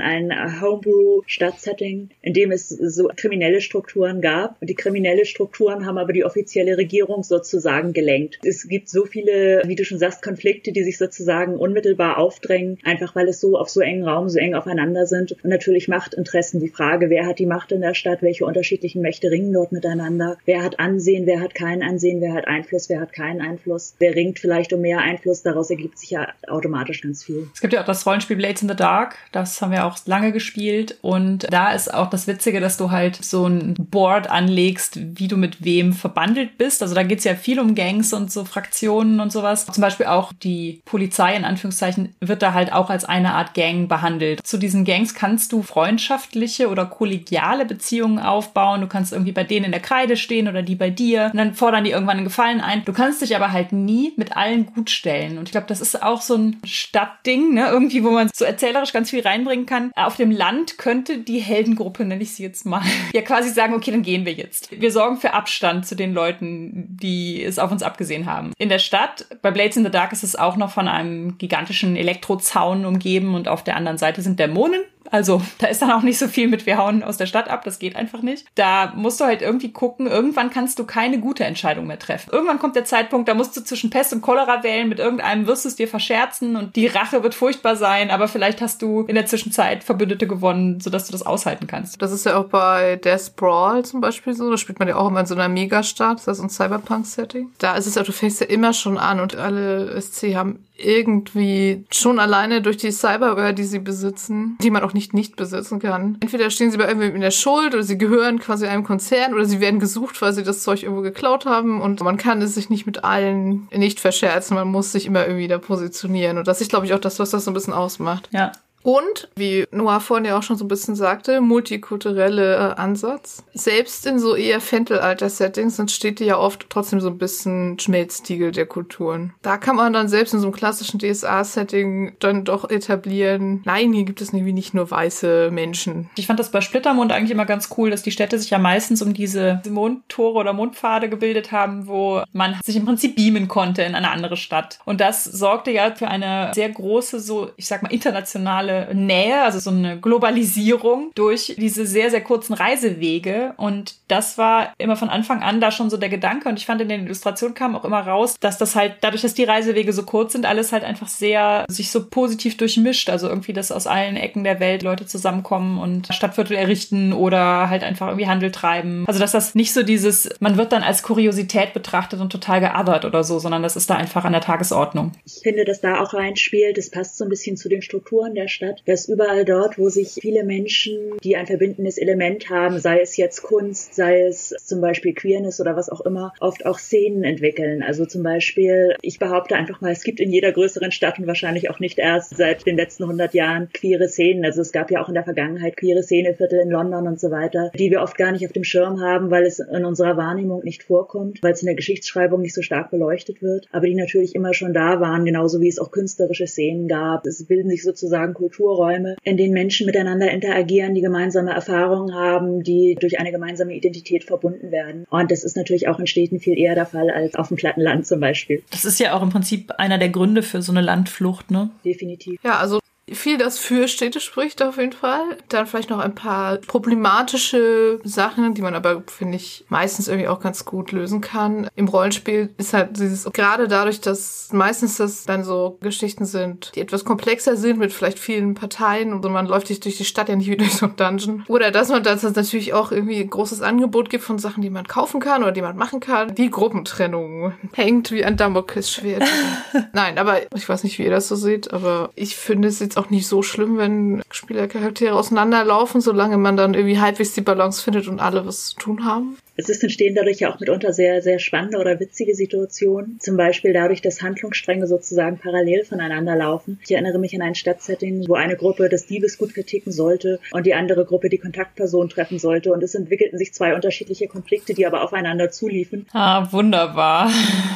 ein Homebrew-Stadtsetting, in dem es so kriminelle Strukturen gab. Und die kriminelle Strukturen haben aber die offizielle Regierung sozusagen gelenkt. Es gibt so viele, wie du schon sagst, Konflikte, die sich sozusagen unmittelbar aufdrängen, einfach weil es so auf so engen Raum so eng aufeinander sind. Und natürlich Machtinteressen. Die Frage, wer hat die Macht in der Stadt, welche unterschiedlichen Mächte ringen dort miteinander, wer hat Ansehen, wer hat kein Ansehen, wer hat Einfluss, wer hat keinen Einfluss, wer ringt vielleicht um mehr Einfluss. Daraus ergibt sich ja automatisch ganz viel. Es gibt ja auch das Rollenspiel Blades in the Dark. Das haben wir auch lange gespielt. Und da ist auch das Witzige, dass du halt so ein Board anlegst, wie du mit wem verbandelt bist. Also da geht es ja viel um Gangs und so Fraktionen und sowas. Zum Beispiel auch die Polizei in Anführungszeichen wird da halt auch als eine Art Gang behandelt. Zu diesen Gangs kannst du freundschaftliche oder kollegiale Beziehungen aufbauen. Du kannst irgendwie bei denen in der Kreide stehen oder die bei dir und dann fordern die irgendwann einen Gefallen ein. Du kannst dich aber halt nie mit allen gut stellen. Und ich glaube, das ist auch so ein Stadtding, ne? Irgendwie, wo man so erzählerisch ganz viel reinbringen kann. Auf dem Land könnte die Heldengruppe, nenne ich sie jetzt mal, ja quasi sagen, okay, dann gehen wir jetzt. Wir sorgen für Abstand zu den Leuten, die es auf uns abgesehen haben. In der Stadt, bei Blades in the Dark ist es auch noch von einem gigantischen Elektrozaun umgeben und auf der anderen Seite sind Dämonen. Also da ist dann auch nicht so viel mit wir hauen aus der Stadt ab, das geht einfach nicht. Da musst du halt irgendwie gucken, irgendwann kannst du keine gute Entscheidung mehr treffen. Irgendwann kommt der Zeitpunkt, da musst du zwischen Pest und Cholera wählen, mit irgendeinem wirst du es dir verscherzen und die Rache wird furchtbar sein, aber vielleicht hast du in der Zwischenzeit Verbündete gewonnen, sodass du das aushalten kannst. Das ist ja auch bei Death Brawl zum Beispiel so, da spielt man ja auch immer in so einer Megastadt, das ist so ein Cyberpunk-Setting. Da ist es ja, du fängst ja immer schon an und alle SC haben irgendwie schon alleine durch die Cyberware, die sie besitzen, die man auch nicht nicht besitzen kann. Entweder stehen sie bei irgendwem in der Schuld oder sie gehören quasi einem Konzern oder sie werden gesucht, weil sie das Zeug irgendwo geklaut haben und man kann es sich nicht mit allen nicht verscherzen. Man muss sich immer irgendwie da positionieren und das ist, glaube ich, auch das, was das so ein bisschen ausmacht. Ja, und, wie Noah vorhin ja auch schon so ein bisschen sagte, multikulturelle äh, Ansatz. Selbst in so eher Fentelalter-Settings entsteht ja oft trotzdem so ein bisschen Schmelztiegel der Kulturen. Da kann man dann selbst in so einem klassischen DSA-Setting dann doch etablieren, nein, hier gibt es irgendwie nicht nur weiße Menschen. Ich fand das bei Splittermond eigentlich immer ganz cool, dass die Städte sich ja meistens um diese Mondtore oder Mondpfade gebildet haben, wo man sich im Prinzip beamen konnte in eine andere Stadt. Und das sorgte ja für eine sehr große, so, ich sag mal, internationale Nähe, also so eine Globalisierung durch diese sehr, sehr kurzen Reisewege. Und das war immer von Anfang an da schon so der Gedanke. Und ich fand in den Illustrationen kam auch immer raus, dass das halt, dadurch, dass die Reisewege so kurz sind, alles halt einfach sehr sich so positiv durchmischt. Also irgendwie, dass aus allen Ecken der Welt Leute zusammenkommen und Stadtviertel errichten oder halt einfach irgendwie Handel treiben. Also dass das nicht so dieses, man wird dann als Kuriosität betrachtet und total geabbert oder so, sondern das ist da einfach an der Tagesordnung. Ich finde, dass da auch reinspielt, das passt so ein bisschen zu den Strukturen der Stadt, dass überall dort, wo sich viele Menschen, die ein verbindendes Element haben, sei es jetzt Kunst, sei es zum Beispiel Queerness oder was auch immer, oft auch Szenen entwickeln. Also zum Beispiel, ich behaupte einfach mal, es gibt in jeder größeren Stadt und wahrscheinlich auch nicht erst seit den letzten 100 Jahren queere Szenen. Also es gab ja auch in der Vergangenheit queere Szeneviertel in London und so weiter, die wir oft gar nicht auf dem Schirm haben, weil es in unserer Wahrnehmung nicht vorkommt, weil es in der Geschichtsschreibung nicht so stark beleuchtet wird, aber die natürlich immer schon da waren, genauso wie es auch künstlerische Szenen gab. Es bilden sich sozusagen Kulturräume, in denen Menschen miteinander interagieren, die gemeinsame Erfahrungen haben, die durch eine gemeinsame Identität verbunden werden. Und das ist natürlich auch in Städten viel eher der Fall als auf dem platten Land zum Beispiel. Das ist ja auch im Prinzip einer der Gründe für so eine Landflucht, ne? Definitiv. Ja, also viel, das für Städte spricht auf jeden Fall. Dann vielleicht noch ein paar problematische Sachen, die man aber, finde ich, meistens irgendwie auch ganz gut lösen kann. Im Rollenspiel ist halt dieses, gerade dadurch, dass meistens das dann so Geschichten sind, die etwas komplexer sind, mit vielleicht vielen Parteien und man läuft sich durch die Stadt ja nicht wie durch so ein Dungeon. Oder dass man das natürlich auch irgendwie ein großes Angebot gibt von Sachen, die man kaufen kann oder die man machen kann. Die Gruppentrennung hängt wie ein Damoklesschwert. Nein, aber ich weiß nicht, wie ihr das so seht, aber ich finde es jetzt jetzt auch nicht so schlimm, wenn Spielercharaktere auseinanderlaufen, solange man dann irgendwie halbwegs die Balance findet und alle was zu tun haben. Es ist entstehen dadurch ja auch mitunter sehr, sehr spannende oder witzige Situationen. Zum Beispiel dadurch, dass Handlungsstränge sozusagen parallel voneinander laufen. Ich erinnere mich an ein Stadtsetting, wo eine Gruppe das Diebesgut kritiken sollte und die andere Gruppe die Kontaktperson treffen sollte. Und es entwickelten sich zwei unterschiedliche Konflikte, die aber aufeinander zuliefen. Ah, wunderbar.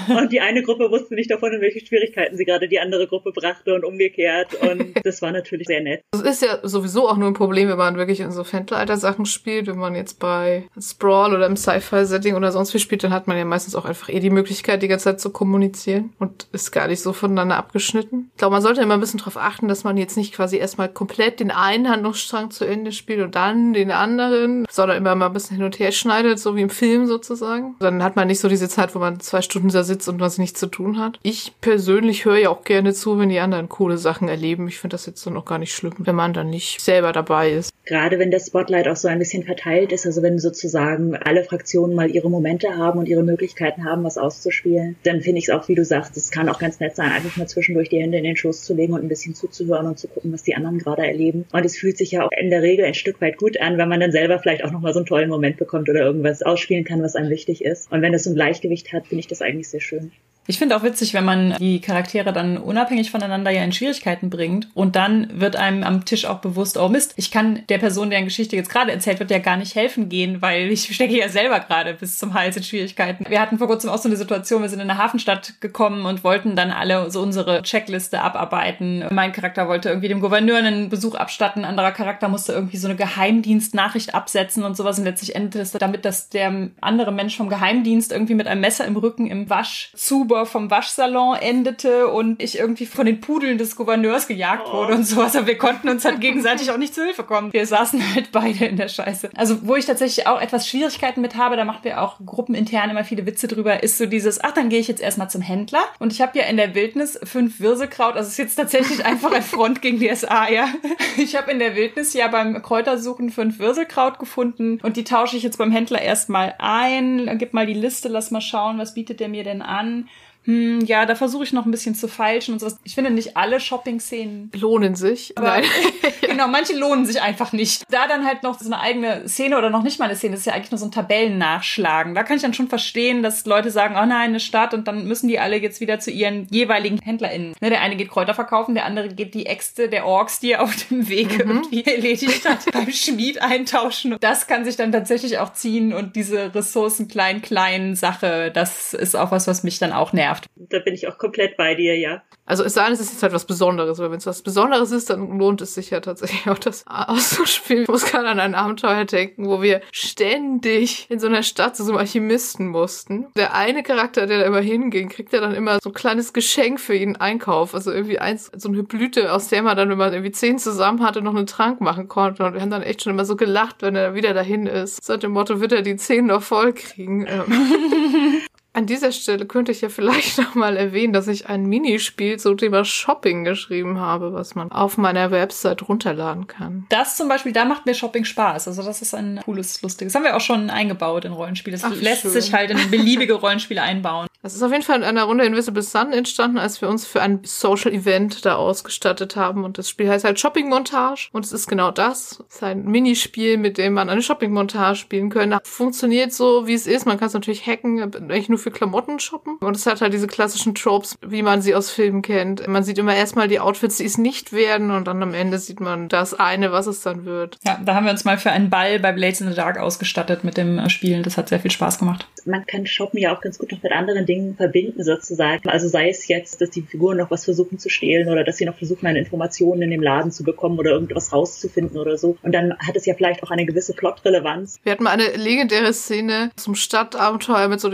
Und die eine Gruppe wusste nicht davon, in welche Schwierigkeiten sie gerade die andere Gruppe brachte und umgekehrt. Und das war natürlich sehr nett. Das ist ja sowieso auch nur ein Problem, wenn man wirklich in so Fantalter-Sachen spielt. Wenn man jetzt bei Sprawl oder im Sci-Fi-Setting oder sonst wie spielt, dann hat man ja meistens auch einfach eh die Möglichkeit, die ganze Zeit zu kommunizieren und ist gar nicht so voneinander abgeschnitten. Ich glaube, man sollte immer ein bisschen darauf achten, dass man jetzt nicht quasi erstmal komplett den einen Handlungsstrang zu Ende spielt und dann den anderen, sondern immer mal ein bisschen hin und her schneidet, so wie im Film sozusagen. Dann hat man nicht so diese Zeit, wo man zwei Stunden da sitzt und was nichts zu tun hat. Ich persönlich höre ja auch gerne zu, wenn die anderen coole Sachen erleben. Ich finde das jetzt dann auch gar nicht schlimm, wenn man dann nicht selber dabei ist. Gerade wenn das Spotlight auch so ein bisschen verteilt ist, also wenn sozusagen alle Fraktionen mal ihre Momente haben und ihre Möglichkeiten haben, was auszuspielen, dann finde ich es auch, wie du sagst, es kann auch ganz nett sein, einfach mal zwischendurch die Hände in den Schoß zu legen und ein bisschen zuzuhören und zu gucken, was die anderen gerade erleben. Und es fühlt sich ja auch in der Regel ein Stück weit gut an, wenn man dann selber vielleicht auch nochmal so einen tollen Moment bekommt oder irgendwas ausspielen kann, was einem wichtig ist. Und wenn das so ein Gleichgewicht hat, finde ich das eigentlich sehr schön. Ich finde auch witzig, wenn man die Charaktere dann unabhängig voneinander ja in Schwierigkeiten bringt und dann wird einem am Tisch auch bewusst, oh Mist, ich kann der Person, deren Geschichte jetzt gerade erzählt wird, ja gar nicht helfen gehen, weil ich stecke ja selber gerade bis zum Hals in Schwierigkeiten. Wir hatten vor kurzem auch so eine Situation, wir sind in eine Hafenstadt gekommen und wollten dann alle so unsere Checkliste abarbeiten. Mein Charakter wollte irgendwie dem Gouverneur einen Besuch abstatten, ein anderer Charakter musste irgendwie so eine Geheimdienstnachricht absetzen und sowas und letztlich endete es damit, dass der andere Mensch vom Geheimdienst irgendwie mit einem Messer im Rücken im Wasch zu vom Waschsalon endete und ich irgendwie von den Pudeln des Gouverneurs gejagt oh. wurde und sowas. Aber wir konnten uns halt gegenseitig auch nicht zu Hilfe kommen. Wir saßen halt beide in der Scheiße. Also, wo ich tatsächlich auch etwas Schwierigkeiten mit habe, da machen wir auch gruppenintern immer viele Witze drüber, ist so dieses, ach, dann gehe ich jetzt erstmal zum Händler und ich habe ja in der Wildnis fünf Wirsekraut. Also, es ist jetzt tatsächlich einfach ein Front gegen die SA, ja. Ich habe in der Wildnis ja beim Kräutersuchen fünf Wirsekraut gefunden und die tausche ich jetzt beim Händler erstmal ein. Gib mal die Liste, lass mal schauen, was bietet der mir denn an hm, ja, da versuche ich noch ein bisschen zu feilschen und so. Ich finde nicht alle Shopping-Szenen lohnen sich. Aber Nein. genau, manche lohnen sich einfach nicht. Da dann halt noch so eine eigene Szene oder noch nicht mal eine Szene, das ist ja eigentlich nur so ein Tabellennachschlagen. Da kann ich dann schon verstehen, dass Leute sagen, oh nein, eine Stadt und dann müssen die alle jetzt wieder zu ihren jeweiligen HändlerInnen. Ne, der eine geht Kräuter verkaufen, der andere geht die Äxte der Orks, die er auf dem Weg mhm. irgendwie erledigt hat, beim Schmied eintauschen. Das kann sich dann tatsächlich auch ziehen und diese Ressourcen klein, klein Sache, das ist auch was, was mich dann auch nervt nervt. Da bin ich auch komplett bei dir, ja. Also es sei denn, es ist jetzt halt was Besonderes, weil wenn es was Besonderes ist, dann lohnt es sich ja tatsächlich auch das auszuspielen. Ich muss gerade an ein Abenteuer denken, wo wir ständig in so einer Stadt zu so einem Alchemisten mussten. Der eine Charakter, der da immer hinging, kriegt ja dann immer so ein kleines Geschenk für ihn Einkauf. Also irgendwie eins, so eine Blüte, aus der man dann, wenn man irgendwie zehn zusammen hatte, noch einen Trank machen konnte. Und wir haben dann echt schon immer so gelacht, wenn er wieder dahin ist. So dem Motto, wird er die zehn noch voll kriegen. An dieser Stelle könnte ich ja vielleicht noch mal erwähnen, dass ich ein Minispiel zum Thema Shopping geschrieben habe, was man auf meiner Website runterladen kann. Das zum Beispiel, da macht mir Shopping Spaß. Also das ist ein cooles, lustiges. Das haben wir auch schon eingebaut in Rollenspiele. Das Ach, lässt schön. sich halt in beliebige Rollenspiele einbauen. Das ist auf jeden Fall in einer Runde Invisible Sun entstanden, als wir uns für ein Social Event da ausgestattet haben. Und das Spiel heißt halt Shopping Montage. Und es ist genau das. Es ist ein Minispiel, mit dem man eine Shopping Montage spielen kann. Funktioniert so, wie es ist. Man kann es natürlich hacken, eigentlich nur für Klamotten shoppen. Und es hat halt diese klassischen Tropes, wie man sie aus Filmen kennt. Man sieht immer erstmal die Outfits, die es nicht werden. Und dann am Ende sieht man das eine, was es dann wird. Ja, da haben wir uns mal für einen Ball bei Blades in the Dark ausgestattet mit dem Spielen. Das hat sehr viel Spaß gemacht. Man kann shoppen ja auch ganz gut noch mit anderen Dingen verbinden sozusagen. Also sei es jetzt, dass die Figuren noch was versuchen zu stehlen oder dass sie noch versuchen, eine Information in dem Laden zu bekommen oder irgendwas rauszufinden oder so. Und dann hat es ja vielleicht auch eine gewisse Plotrelevanz. Wir hatten mal eine legendäre Szene zum Stadtabenteuer mit so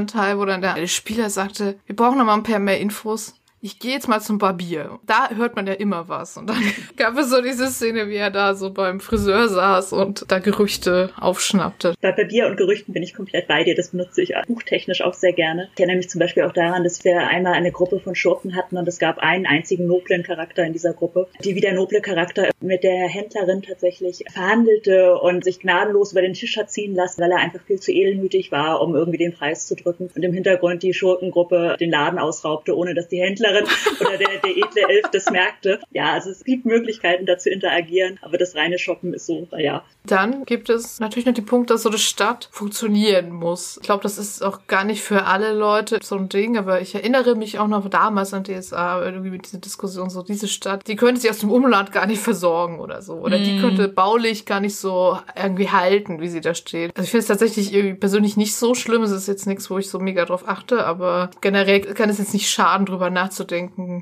Detektivanteil, wo dann der Spieler sagte, wir brauchen mal ein paar mehr Infos ich gehe jetzt mal zum Barbier. Da hört man ja immer was. Und dann gab es so diese Szene, wie er da so beim Friseur saß und da Gerüchte aufschnappte. Bei Barbier und Gerüchten bin ich komplett bei dir. Das benutze ich buchtechnisch auch sehr gerne. Ich erinnere mich zum Beispiel auch daran, dass wir einmal eine Gruppe von Schurken hatten und es gab einen einzigen noblen Charakter in dieser Gruppe, die wie der noble Charakter mit der Händlerin tatsächlich verhandelte und sich gnadenlos über den Tisch hat ziehen lassen, weil er einfach viel zu edelmütig war, um irgendwie den Preis zu drücken. Und im Hintergrund die Schurkengruppe den Laden ausraubte, ohne dass die Händler Haushälterin oder der, der edle Elf des Märkte. Ja, also es gibt Möglichkeiten, da zu interagieren, aber das reine Shoppen ist so, naja. Dann gibt es natürlich noch den Punkt, dass so eine Stadt funktionieren muss. Ich glaube, das ist auch gar nicht für alle Leute so ein Ding, aber ich erinnere mich auch noch damals an DSA, irgendwie mit dieser Diskussion, so diese Stadt, die könnte sich aus dem Umland gar nicht versorgen oder so. Oder mm. die könnte baulich gar nicht so irgendwie halten, wie sie da steht. Also ich finde es tatsächlich irgendwie persönlich nicht so schlimm. Es ist jetzt nichts, wo ich so mega drauf achte, aber generell kann es jetzt nicht schaden, drüber nachzudenken,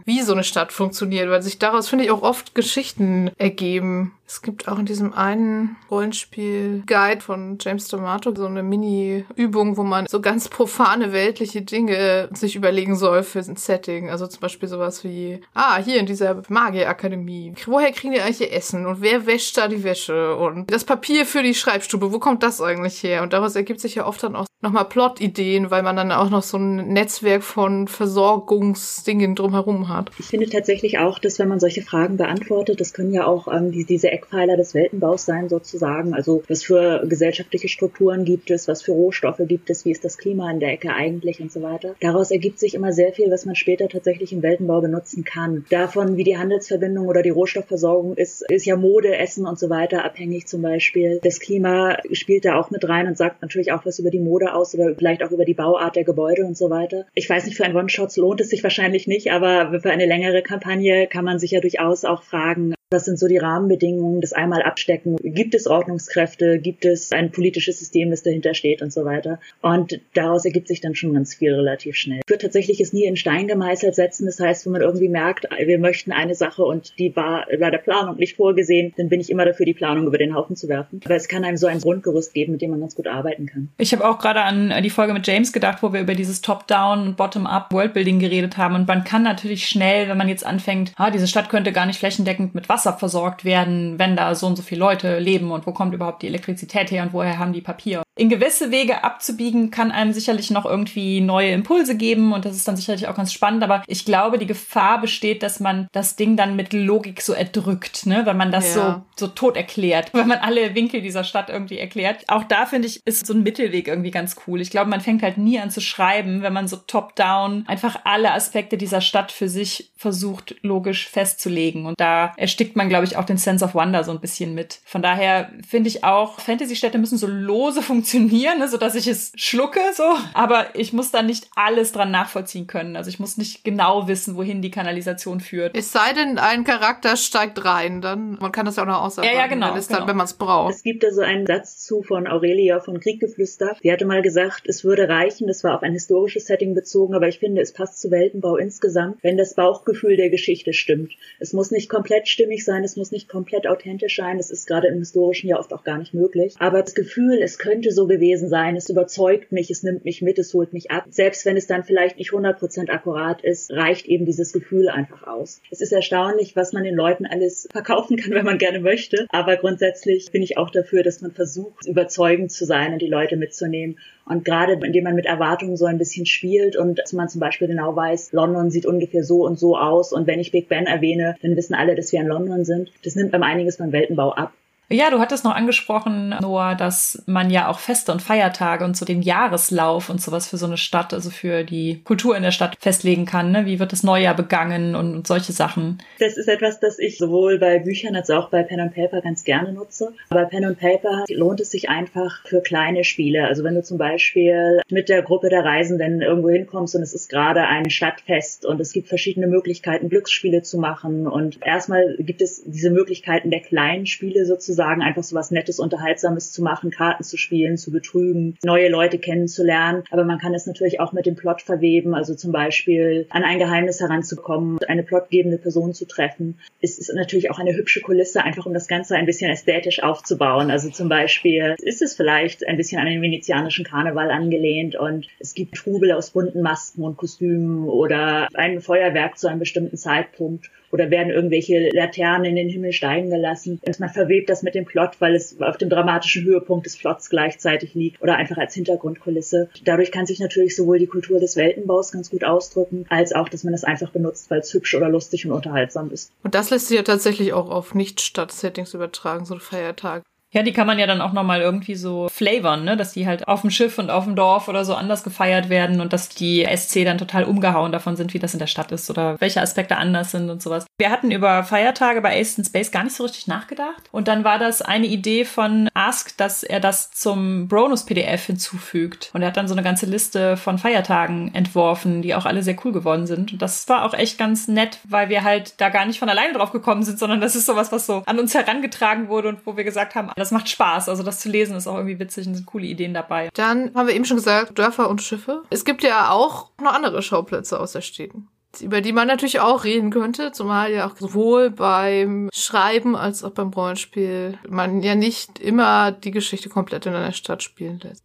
wie so eine Stadt funktioniert, weil sich daraus, finde ich, auch oft Geschichten ergeben. Es gibt auch in diesem einen Rollenspiel-Guide von James D'Amato so eine Mini-Übung, wo man so ganz profane weltliche Dinge sich überlegen soll für ein Setting. Also zum Beispiel sowas wie, ah, hier in dieser Magierakademie, woher kriegen die eigentlich ihr Essen und wer wäscht da die Wäsche und das Papier für die Schreibstube, wo kommt das eigentlich her? Und daraus ergibt sich ja oft dann auch nochmal Plot-Ideen, weil man dann auch noch so ein Netzwerk von Versorgungsdingen drumherum hat. Ich finde tatsächlich auch, dass wenn man solche Fragen beantwortet, das können ja auch ähm, die, diese Eckpfeiler des Weltenbaus sein sozusagen. Also was für gesellschaftliche Strukturen gibt es, was für Rohstoffe gibt es, wie ist das Klima in der Ecke eigentlich und so weiter. Daraus ergibt sich immer sehr viel, was man später tatsächlich im Weltenbau benutzen kann. Davon, wie die Handelsverbindung oder die Rohstoffversorgung ist, ist ja Mode, Essen und so weiter abhängig zum Beispiel. Das Klima spielt da auch mit rein und sagt natürlich auch was über die Mode aus oder vielleicht auch über die Bauart der Gebäude und so weiter. Ich weiß nicht, für ein One-Shots lohnt es sich wahrscheinlich nicht, aber für eine längere Kampagne kann man sich ja durchaus auch fragen, was sind so die Rahmenbedingungen, das einmal abstecken? Gibt es Ordnungskräfte? Gibt es ein politisches System, das dahinter steht und so weiter? Und daraus ergibt sich dann schon ganz viel relativ schnell. Ich würde tatsächlich es nie in Stein gemeißelt setzen. Das heißt, wenn man irgendwie merkt, wir möchten eine Sache und die war bei der Planung nicht vorgesehen, dann bin ich immer dafür, die Planung über den Haufen zu werfen. Aber es kann einem so ein Grundgerüst geben, mit dem man ganz gut arbeiten kann. Ich habe auch gerade an die Folge mit James gedacht, wo wir über dieses Top-Down, Bottom-up Worldbuilding geredet haben. Und man kann natürlich schnell, wenn man jetzt anfängt, ah, diese Stadt könnte gar nicht flächendeckend mit Wasser versorgt werden, wenn da so und so viele Leute leben und wo kommt überhaupt die Elektrizität her und woher haben die Papier in gewisse Wege abzubiegen, kann einem sicherlich noch irgendwie neue Impulse geben und das ist dann sicherlich auch ganz spannend. Aber ich glaube, die Gefahr besteht, dass man das Ding dann mit Logik so erdrückt, ne? wenn man das ja. so, so tot erklärt, wenn man alle Winkel dieser Stadt irgendwie erklärt. Auch da finde ich, ist so ein Mittelweg irgendwie ganz cool. Ich glaube, man fängt halt nie an zu schreiben, wenn man so top-down einfach alle Aspekte dieser Stadt für sich versucht, logisch festzulegen. Und da erstickt man, glaube ich, auch den Sense of Wonder so ein bisschen mit. Von daher finde ich auch, Fantasy-Städte müssen so lose funktionieren funktionieren, ne, so dass ich es schlucke, so. Aber ich muss dann nicht alles dran nachvollziehen können. Also ich muss nicht genau wissen, wohin die Kanalisation führt. Es sei denn, ein Charakter steigt rein, dann man kann das ja auch noch ausarbeiten, ja, ja, genau, wenn, genau. wenn man es braucht. Es gibt da so einen Satz zu von Aurelia von Krieggeflüster. Sie hatte mal gesagt, es würde reichen, das war auf ein historisches Setting bezogen, aber ich finde, es passt zu Weltenbau insgesamt, wenn das Bauchgefühl der Geschichte stimmt. Es muss nicht komplett stimmig sein, es muss nicht komplett authentisch sein, das ist gerade im historischen ja oft auch gar nicht möglich. Aber das Gefühl, es könnte so gewesen sein. Es überzeugt mich, es nimmt mich mit, es holt mich ab. Selbst wenn es dann vielleicht nicht 100% akkurat ist, reicht eben dieses Gefühl einfach aus. Es ist erstaunlich, was man den Leuten alles verkaufen kann, wenn man gerne möchte. Aber grundsätzlich bin ich auch dafür, dass man versucht, überzeugend zu sein und die Leute mitzunehmen. Und gerade indem man mit Erwartungen so ein bisschen spielt und dass man zum Beispiel genau weiß, London sieht ungefähr so und so aus und wenn ich Big Ben erwähne, dann wissen alle, dass wir in London sind. Das nimmt beim einiges beim Weltenbau ab. Ja, du hattest noch angesprochen, Noah, dass man ja auch Feste und Feiertage und so den Jahreslauf und sowas für so eine Stadt, also für die Kultur in der Stadt festlegen kann. Ne? Wie wird das Neujahr begangen und, solche Sachen? Das ist etwas, das ich sowohl bei Büchern als auch bei Pen and Paper ganz gerne nutze. Aber Pen and Paper lohnt es sich einfach für kleine Spiele. Also wenn du zum Beispiel mit der Gruppe der Reisenden irgendwo hinkommst und es ist gerade ein Stadtfest und es gibt verschiedene Möglichkeiten, Glücksspiele zu machen und erstmal gibt es diese Möglichkeiten der kleinen Spiele sozusagen sagen, einfach so was Nettes, Unterhaltsames zu machen, Karten zu spielen, zu betrügen, neue Leute kennenzulernen. Aber man kann es natürlich auch mit dem Plot verweben, also zum Beispiel an ein Geheimnis heranzukommen, eine plotgebende Person zu treffen. Es ist natürlich auch eine hübsche Kulisse, einfach um das Ganze ein bisschen ästhetisch aufzubauen. Also zum Beispiel ist es vielleicht ein bisschen an den venezianischen Karneval angelehnt und es gibt Trubel aus bunten Masken und Kostümen oder ein Feuerwerk zu einem bestimmten Zeitpunkt oder werden irgendwelche Laternen in den Himmel steigen gelassen. Und man verwebt das mit dem Plot, weil es auf dem dramatischen Höhepunkt des Plots gleichzeitig liegt oder einfach als Hintergrundkulisse. Dadurch kann sich natürlich sowohl die Kultur des Weltenbaus ganz gut ausdrücken, als auch, dass man es einfach benutzt, weil es hübsch oder lustig und unterhaltsam ist. Und das lässt sich ja tatsächlich auch auf Nicht-Stadt-Settings übertragen, so Feiertag. Ja, die kann man ja dann auch nochmal irgendwie so flavern, ne? Dass die halt auf dem Schiff und auf dem Dorf oder so anders gefeiert werden und dass die SC dann total umgehauen davon sind, wie das in der Stadt ist oder welche Aspekte anders sind und sowas. Wir hatten über Feiertage bei Ace in Space gar nicht so richtig nachgedacht. Und dann war das eine Idee von Ask, dass er das zum Bronus-PDF hinzufügt. Und er hat dann so eine ganze Liste von Feiertagen entworfen, die auch alle sehr cool geworden sind. Und das war auch echt ganz nett, weil wir halt da gar nicht von alleine drauf gekommen sind, sondern das ist sowas, was so an uns herangetragen wurde und wo wir gesagt haben, das macht Spaß. Also das zu lesen ist auch irgendwie witzig und sind coole Ideen dabei. Dann haben wir eben schon gesagt, Dörfer und Schiffe. Es gibt ja auch noch andere Schauplätze außer Städten über die man natürlich auch reden könnte, zumal ja auch sowohl beim Schreiben als auch beim Rollenspiel man ja nicht immer die Geschichte komplett in einer Stadt spielen lässt.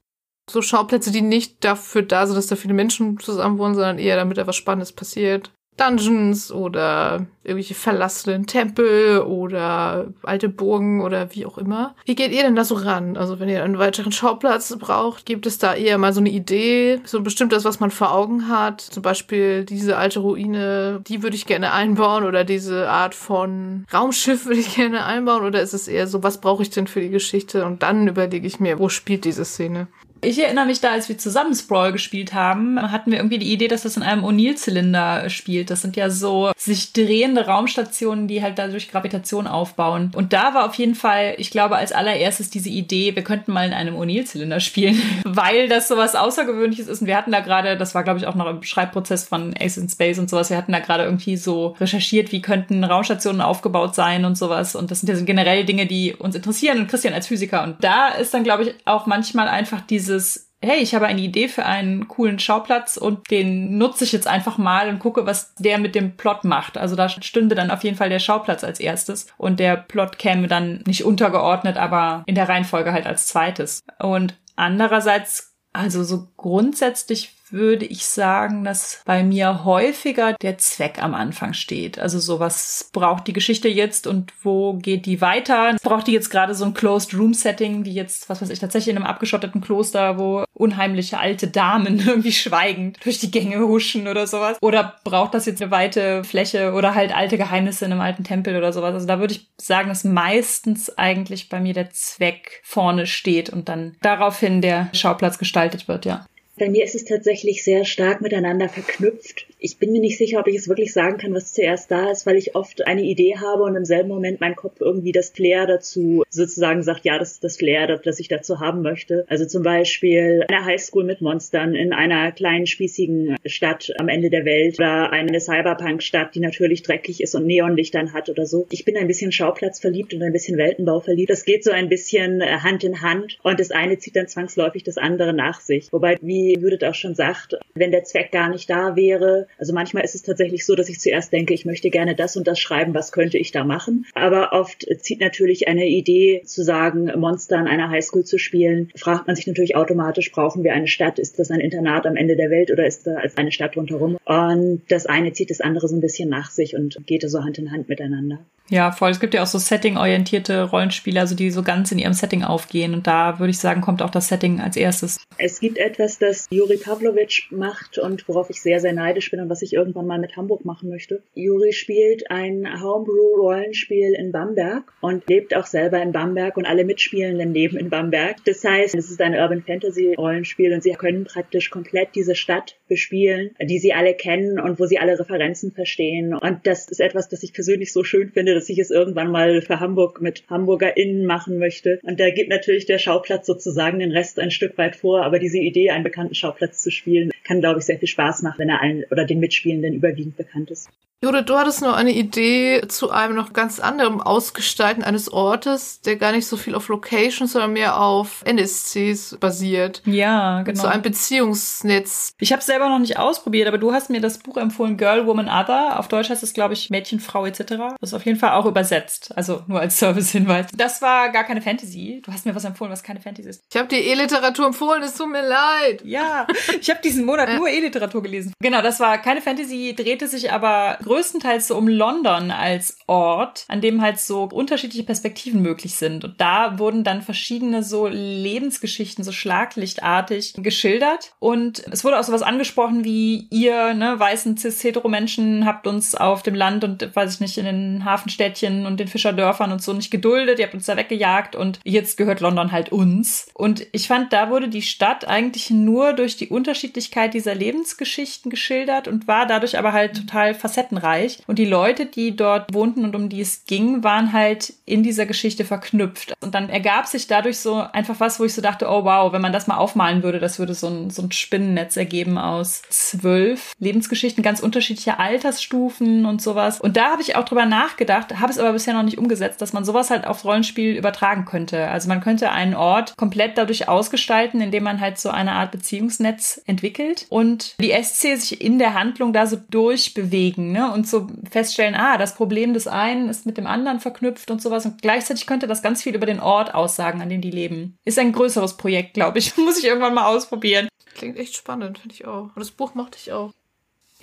So Schauplätze, die nicht dafür da sind, dass da viele Menschen zusammen wohnen, sondern eher damit etwas Spannendes passiert. Dungeons oder irgendwelche verlassenen Tempel oder alte Burgen oder wie auch immer. Wie geht ihr denn da so ran? Also wenn ihr einen weiteren Schauplatz braucht, gibt es da eher mal so eine Idee, so bestimmt das, was man vor Augen hat? Zum Beispiel diese alte Ruine, die würde ich gerne einbauen oder diese Art von Raumschiff würde ich gerne einbauen oder ist es eher so, was brauche ich denn für die Geschichte? Und dann überlege ich mir, wo spielt diese Szene? Ich erinnere mich da, als wir zusammen Sprawl gespielt haben, hatten wir irgendwie die Idee, dass das in einem O'Neill-Zylinder spielt. Das sind ja so sich drehende Raumstationen, die halt dadurch Gravitation aufbauen. Und da war auf jeden Fall, ich glaube, als allererstes diese Idee, wir könnten mal in einem O'Neill-Zylinder spielen, weil das sowas Außergewöhnliches ist. Und wir hatten da gerade, das war glaube ich auch noch im Schreibprozess von Ace in Space und sowas, wir hatten da gerade irgendwie so recherchiert, wie könnten Raumstationen aufgebaut sein und sowas. Und das sind ja generell Dinge, die uns interessieren. Und Christian als Physiker. Und da ist dann, glaube ich, auch manchmal einfach diese dieses, hey, ich habe eine Idee für einen coolen Schauplatz und den nutze ich jetzt einfach mal und gucke, was der mit dem Plot macht. Also da stünde dann auf jeden Fall der Schauplatz als erstes und der Plot käme dann nicht untergeordnet, aber in der Reihenfolge halt als zweites. Und andererseits, also so grundsätzlich würde ich sagen, dass bei mir häufiger der Zweck am Anfang steht. Also so, was braucht die Geschichte jetzt und wo geht die weiter? Braucht die jetzt gerade so ein Closed Room Setting, wie jetzt, was weiß ich, tatsächlich in einem abgeschotteten Kloster, wo unheimliche alte Damen irgendwie schweigend durch die Gänge huschen oder sowas? Oder braucht das jetzt eine weite Fläche oder halt alte Geheimnisse in einem alten Tempel oder sowas? Also da würde ich sagen, dass meistens eigentlich bei mir der Zweck vorne steht und dann daraufhin der Schauplatz gestaltet wird, ja. Bei mir ist es tatsächlich sehr stark miteinander verknüpft. Ich bin mir nicht sicher, ob ich es wirklich sagen kann, was zuerst da ist, weil ich oft eine Idee habe und im selben Moment mein Kopf irgendwie das Flair dazu sozusagen sagt, ja, das ist das Flair, das ich dazu haben möchte. Also zum Beispiel eine Highschool mit Monstern in einer kleinen spießigen Stadt am Ende der Welt oder eine Cyberpunk-Stadt, die natürlich dreckig ist und Neonlichtern hat oder so. Ich bin ein bisschen Schauplatz verliebt und ein bisschen Weltenbau verliebt. Das geht so ein bisschen äh, Hand in Hand und das eine zieht dann zwangsläufig das andere nach sich. Wobei, wie wie Judith auch schon sagt, wenn der Zweck gar nicht da wäre. Also manchmal ist es tatsächlich so, dass ich zuerst denke, ich möchte gerne das und das schreiben, was könnte ich da machen. Aber oft zieht natürlich eine Idee zu sagen, Monster in einer Highschool zu spielen, fragt man sich natürlich automatisch, brauchen wir eine Stadt? Ist das ein Internat am Ende der Welt oder ist da eine Stadt rundherum? Und das eine zieht das andere so ein bisschen nach sich und geht so Hand in Hand miteinander. Ja, voll. Es gibt ja auch so Setting-orientierte Rollenspiele, also die so ganz in ihrem Setting aufgehen. Und da würde ich sagen, kommt auch das Setting als erstes. Es gibt etwas, das Juri Pavlovic macht und worauf ich sehr, sehr neidisch bin und was ich irgendwann mal mit Hamburg machen möchte. Juri spielt ein Homebrew-Rollenspiel in Bamberg und lebt auch selber in Bamberg und alle Mitspielenden leben in Bamberg. Das heißt, es ist ein Urban Fantasy-Rollenspiel und sie können praktisch komplett diese Stadt bespielen, die sie alle kennen und wo sie alle Referenzen verstehen. Und das ist etwas, das ich persönlich so schön finde dass ich es irgendwann mal für Hamburg mit HamburgerInnen machen möchte. Und da gibt natürlich der Schauplatz sozusagen den Rest ein Stück weit vor, aber diese Idee, einen bekannten Schauplatz zu spielen, kann, glaube ich, sehr viel Spaß machen, wenn er allen oder den Mitspielenden überwiegend bekannt ist. Judith, du hattest noch eine Idee zu einem noch ganz anderen Ausgestalten eines Ortes, der gar nicht so viel auf Locations, sondern mehr auf NSCs basiert. Ja, genau. So ein Beziehungsnetz. Ich habe es selber noch nicht ausprobiert, aber du hast mir das Buch empfohlen, Girl, Woman, Other. Auf Deutsch heißt es, glaube ich, Mädchen, Frau etc. Das ist auf jeden Fall auch übersetzt. Also nur als Service-Hinweis. Das war gar keine Fantasy. Du hast mir was empfohlen, was keine Fantasy ist. Ich habe dir E-Literatur empfohlen, es tut mir leid. Ja, ich habe diesen Monat nur E-Literatur gelesen. Genau, das war keine Fantasy, drehte sich aber größtenteils so um London als Ort, an dem halt so unterschiedliche Perspektiven möglich sind. Und da wurden dann verschiedene so Lebensgeschichten so schlaglichtartig geschildert. Und es wurde auch sowas angesprochen wie ihr, ne, weißen cis-hetero-Menschen habt uns auf dem Land und, weiß ich nicht, in den Hafenstädtchen und den Fischerdörfern und so nicht geduldet, ihr habt uns da weggejagt und jetzt gehört London halt uns. Und ich fand, da wurde die Stadt eigentlich nur durch die Unterschiedlichkeit dieser Lebensgeschichten geschildert und war dadurch aber halt total facettenreich. Und die Leute, die dort wohnten und um die es ging, waren halt in dieser Geschichte verknüpft. Und dann ergab sich dadurch so einfach was, wo ich so dachte, oh wow, wenn man das mal aufmalen würde, das würde so ein, so ein Spinnennetz ergeben aus zwölf Lebensgeschichten, ganz unterschiedlicher Altersstufen und sowas. Und da habe ich auch drüber nachgedacht, habe es aber bisher noch nicht umgesetzt, dass man sowas halt aufs Rollenspiel übertragen könnte. Also man könnte einen Ort komplett dadurch ausgestalten, indem man halt so eine Art Beziehungsnetz entwickelt und die SC sich in der Handlung da so durchbewegen ne? und so feststellen, ah, das Problem des einen ist mit dem anderen verknüpft und sowas. Und gleichzeitig könnte das ganz viel über den Ort aussagen, an dem die leben. Ist ein größeres Projekt, glaube ich. Muss ich irgendwann mal ausprobieren. Klingt echt spannend, finde ich auch. Und das Buch mochte ich auch.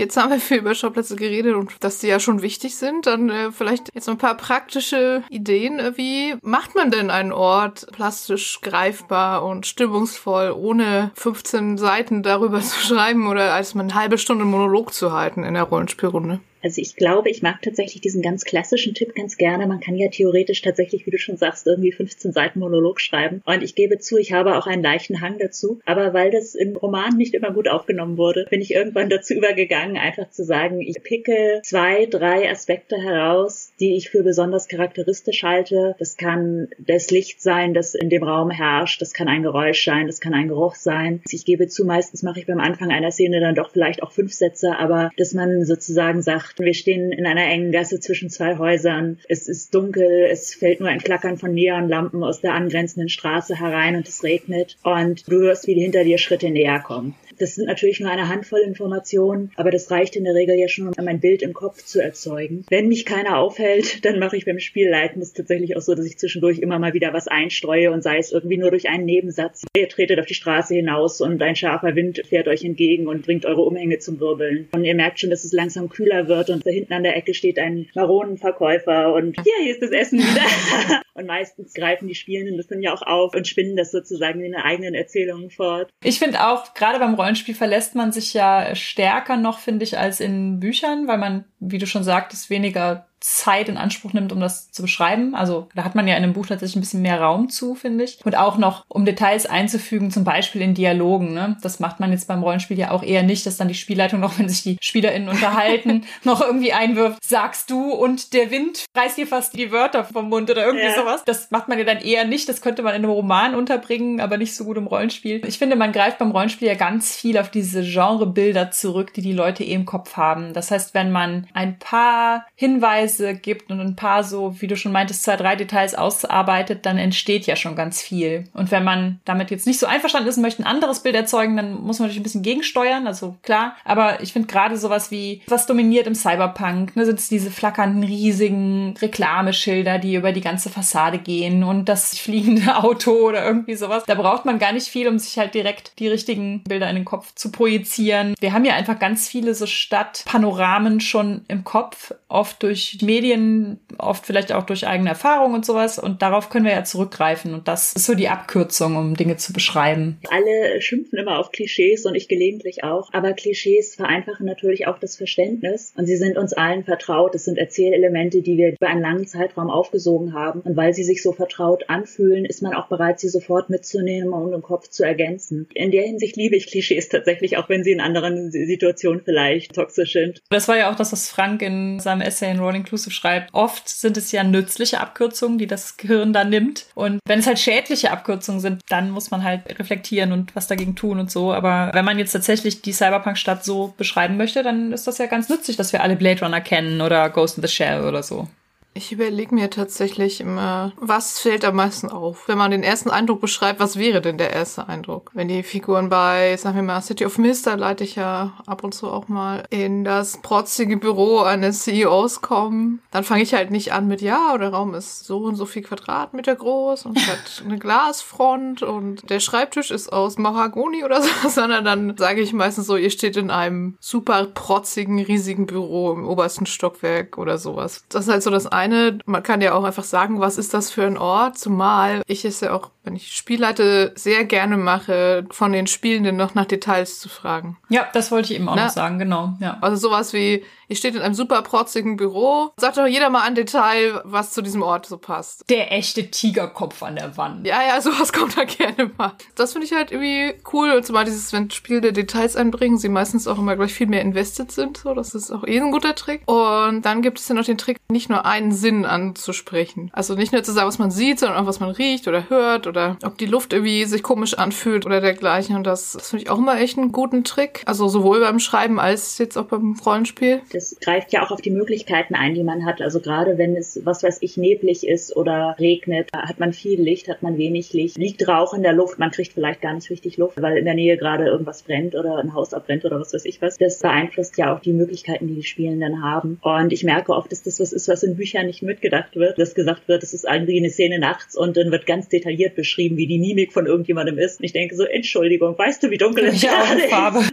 Jetzt haben wir viel über Schauplätze geredet und dass die ja schon wichtig sind. Dann äh, vielleicht jetzt noch ein paar praktische Ideen. Wie macht man denn einen Ort plastisch greifbar und stimmungsvoll, ohne 15 Seiten darüber zu schreiben oder als mal eine halbe Stunde Monolog zu halten in der Rollenspielrunde? Also ich glaube, ich mag tatsächlich diesen ganz klassischen Tipp ganz gerne. Man kann ja theoretisch tatsächlich, wie du schon sagst, irgendwie 15 Seiten Monolog schreiben. Und ich gebe zu, ich habe auch einen leichten Hang dazu. Aber weil das im Roman nicht immer gut aufgenommen wurde, bin ich irgendwann dazu übergegangen, einfach zu sagen, ich picke zwei, drei Aspekte heraus, die ich für besonders charakteristisch halte. Das kann das Licht sein, das in dem Raum herrscht. Das kann ein Geräusch sein. Das kann ein Geruch sein. Ich gebe zu, meistens mache ich beim Anfang einer Szene dann doch vielleicht auch fünf Sätze, aber dass man sozusagen sagt. Wir stehen in einer engen Gasse zwischen zwei Häusern. Es ist dunkel, es fällt nur ein Klackern von Neonlampen aus der angrenzenden Straße herein und es regnet. Und du hörst, wie die hinter dir Schritte näher kommen. Das sind natürlich nur eine Handvoll Informationen, aber das reicht in der Regel ja schon, um ein Bild im Kopf zu erzeugen. Wenn mich keiner aufhält, dann mache ich beim Spielleiten es tatsächlich auch so, dass ich zwischendurch immer mal wieder was einstreue und sei es irgendwie nur durch einen Nebensatz. Ihr tretet auf die Straße hinaus und ein scharfer Wind fährt euch entgegen und bringt eure Umhänge zum Wirbeln. Und ihr merkt schon, dass es langsam kühler wird und da hinten an der Ecke steht ein Maronenverkäufer und ja, hier ist das Essen wieder. und meistens greifen die Spielenden das dann ja auch auf und spinnen das sozusagen in den eigenen Erzählungen fort. Ich finde auch, gerade beim Rollen Rollenspiel verlässt man sich ja stärker noch, finde ich, als in Büchern, weil man, wie du schon sagtest, weniger Zeit in Anspruch nimmt, um das zu beschreiben. Also da hat man ja in einem Buch tatsächlich ein bisschen mehr Raum zu, finde ich. Und auch noch, um Details einzufügen, zum Beispiel in Dialogen. Ne? Das macht man jetzt beim Rollenspiel ja auch eher nicht, dass dann die Spielleitung noch, wenn sich die SpielerInnen unterhalten, noch irgendwie einwirft, sagst du und der Wind reißt dir fast die Wörter vom Mund oder irgendwie ja. sowas. Das macht man ja dann eher nicht. Das könnte man in einem Roman unterbringen, aber nicht so gut im Rollenspiel. Ich finde, man greift beim Rollenspiel ja ganz viel auf diese Genrebilder zurück, die die Leute eh im Kopf haben. Das heißt, wenn man ein paar Hinweise Hinweise gibt und ein paar so, wie du schon meintest, zwei, drei Details ausarbeitet, dann entsteht ja schon ganz viel. Und wenn man damit jetzt nicht so einverstanden ist und möchte ein anderes Bild erzeugen, dann muss man natürlich ein bisschen gegensteuern, also klar. Aber ich finde gerade sowas wie, was dominiert im Cyberpunk, ne, sind es diese flackernden, riesigen Reklameschilder, die über die ganze Fassade gehen und das fliegende Auto oder irgendwie sowas. Da braucht man gar nicht viel, um sich halt direkt die richtigen Bilder in den Kopf zu projizieren. Wir haben ja einfach ganz viele so Stadtpanoramen schon im Kopf, oft durch Medien, oft vielleicht auch durch eigene Erfahrung und sowas. Und darauf können wir ja zurückgreifen. Und das ist so die Abkürzung, um Dinge zu beschreiben. Alle schimpfen immer auf Klischees und ich gelegentlich auch. Aber Klischees vereinfachen natürlich auch das Verständnis. Und sie sind uns allen vertraut. Es sind Erzählelemente, die wir über einen langen Zeitraum aufgesogen haben. Und weil sie sich so vertraut anfühlen, ist man auch bereit, sie sofort mitzunehmen und im Kopf zu ergänzen. In der Hinsicht liebe ich Klischees tatsächlich, auch wenn sie in anderen Situationen vielleicht toxisch sind. Das war ja auch das, was Frank in seinem Essay in Rolling Inclusive schreibt, oft sind es ja nützliche Abkürzungen, die das Gehirn dann nimmt. Und wenn es halt schädliche Abkürzungen sind, dann muss man halt reflektieren und was dagegen tun und so. Aber wenn man jetzt tatsächlich die Cyberpunk-Stadt so beschreiben möchte, dann ist das ja ganz nützlich, dass wir alle Blade Runner kennen oder Ghost in the Shell oder so. Ich überlege mir tatsächlich immer, was fällt am meisten auf? Wenn man den ersten Eindruck beschreibt, was wäre denn der erste Eindruck? Wenn die Figuren bei, sagen wir mal, City of Mist, da leite ich ja ab und zu auch mal in das protzige Büro eines CEOs kommen, dann fange ich halt nicht an mit, ja, der Raum ist so und so viel Quadratmeter groß und hat eine Glasfront und der Schreibtisch ist aus Mahagoni oder so, sondern dann sage ich meistens so, ihr steht in einem super protzigen, riesigen Büro im obersten Stockwerk oder sowas. Das ist halt so das eine. Man kann ja auch einfach sagen, was ist das für ein Ort? Zumal ich es ja auch, wenn ich Spielleite, sehr gerne mache, von den Spielenden noch nach Details zu fragen. Ja, das wollte ich eben auch Na, noch sagen, genau. Ja. Also sowas wie, Ihr steht in einem super protzigen Büro. Sagt doch jeder mal ein Detail, was zu diesem Ort so passt. Der echte Tigerkopf an der Wand. Ja, ja, sowas kommt da gerne mal. Das finde ich halt irgendwie cool. Und zumal dieses, wenn Spiele Details einbringen, sie meistens auch immer gleich viel mehr invested sind. So, das ist auch eh ein guter Trick. Und dann gibt es ja noch den Trick, nicht nur einen Sinn anzusprechen. Also nicht nur zu sagen, was man sieht, sondern auch was man riecht oder hört oder ob die Luft irgendwie sich komisch anfühlt oder dergleichen. Und das, das finde ich auch immer echt einen guten Trick. Also sowohl beim Schreiben als jetzt auch beim Rollenspiel das greift ja auch auf die Möglichkeiten ein, die man hat. Also gerade wenn es, was weiß ich, neblig ist oder regnet, hat man viel Licht, hat man wenig Licht, liegt Rauch in der Luft, man kriegt vielleicht gar nicht richtig Luft, weil in der Nähe gerade irgendwas brennt oder ein Haus abbrennt oder was weiß ich was. Das beeinflusst ja auch die Möglichkeiten, die die Spielenden haben. Und ich merke oft, dass das was ist, was in Büchern nicht mitgedacht wird, dass gesagt wird, es ist irgendwie eine Szene nachts und dann wird ganz detailliert beschrieben, wie die Mimik von irgendjemandem ist. Und ich denke so, Entschuldigung, weißt du, wie dunkel es gerade ist? Farbe.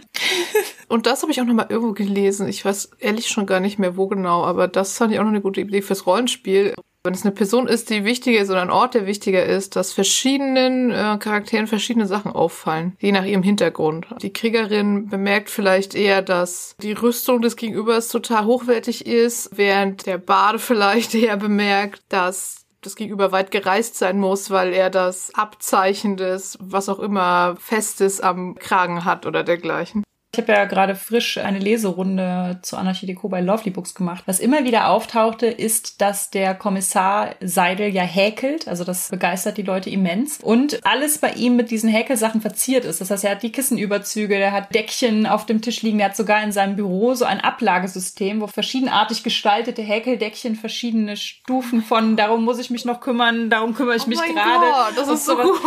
Und das habe ich auch nochmal irgendwo gelesen. Ich weiß ehrlich schon gar nicht mehr, wo genau, aber das fand ich auch noch eine gute Idee fürs Rollenspiel. Wenn es eine Person ist, die wichtiger ist oder ein Ort, der wichtiger ist, dass verschiedenen äh, Charakteren verschiedene Sachen auffallen, je nach ihrem Hintergrund. Die Kriegerin bemerkt vielleicht eher, dass die Rüstung des Gegenübers total hochwertig ist, während der Bade vielleicht eher bemerkt, dass das Gegenüber weit gereist sein muss, weil er das Abzeichen des, was auch immer, Festes am Kragen hat oder dergleichen. Ich habe ja gerade frisch eine Leserunde zu Anarchie Deco bei Lovely Books gemacht. Was immer wieder auftauchte, ist, dass der Kommissar Seidel ja häkelt. Also das begeistert die Leute immens. Und alles bei ihm mit diesen Häkelsachen verziert ist. Das heißt, er hat die Kissenüberzüge, er hat Deckchen auf dem Tisch liegen, er hat sogar in seinem Büro so ein Ablagesystem, wo verschiedenartig gestaltete Häkeldeckchen verschiedene Stufen von darum muss ich mich noch kümmern, darum kümmere ich oh mich gerade. Das ist so gut.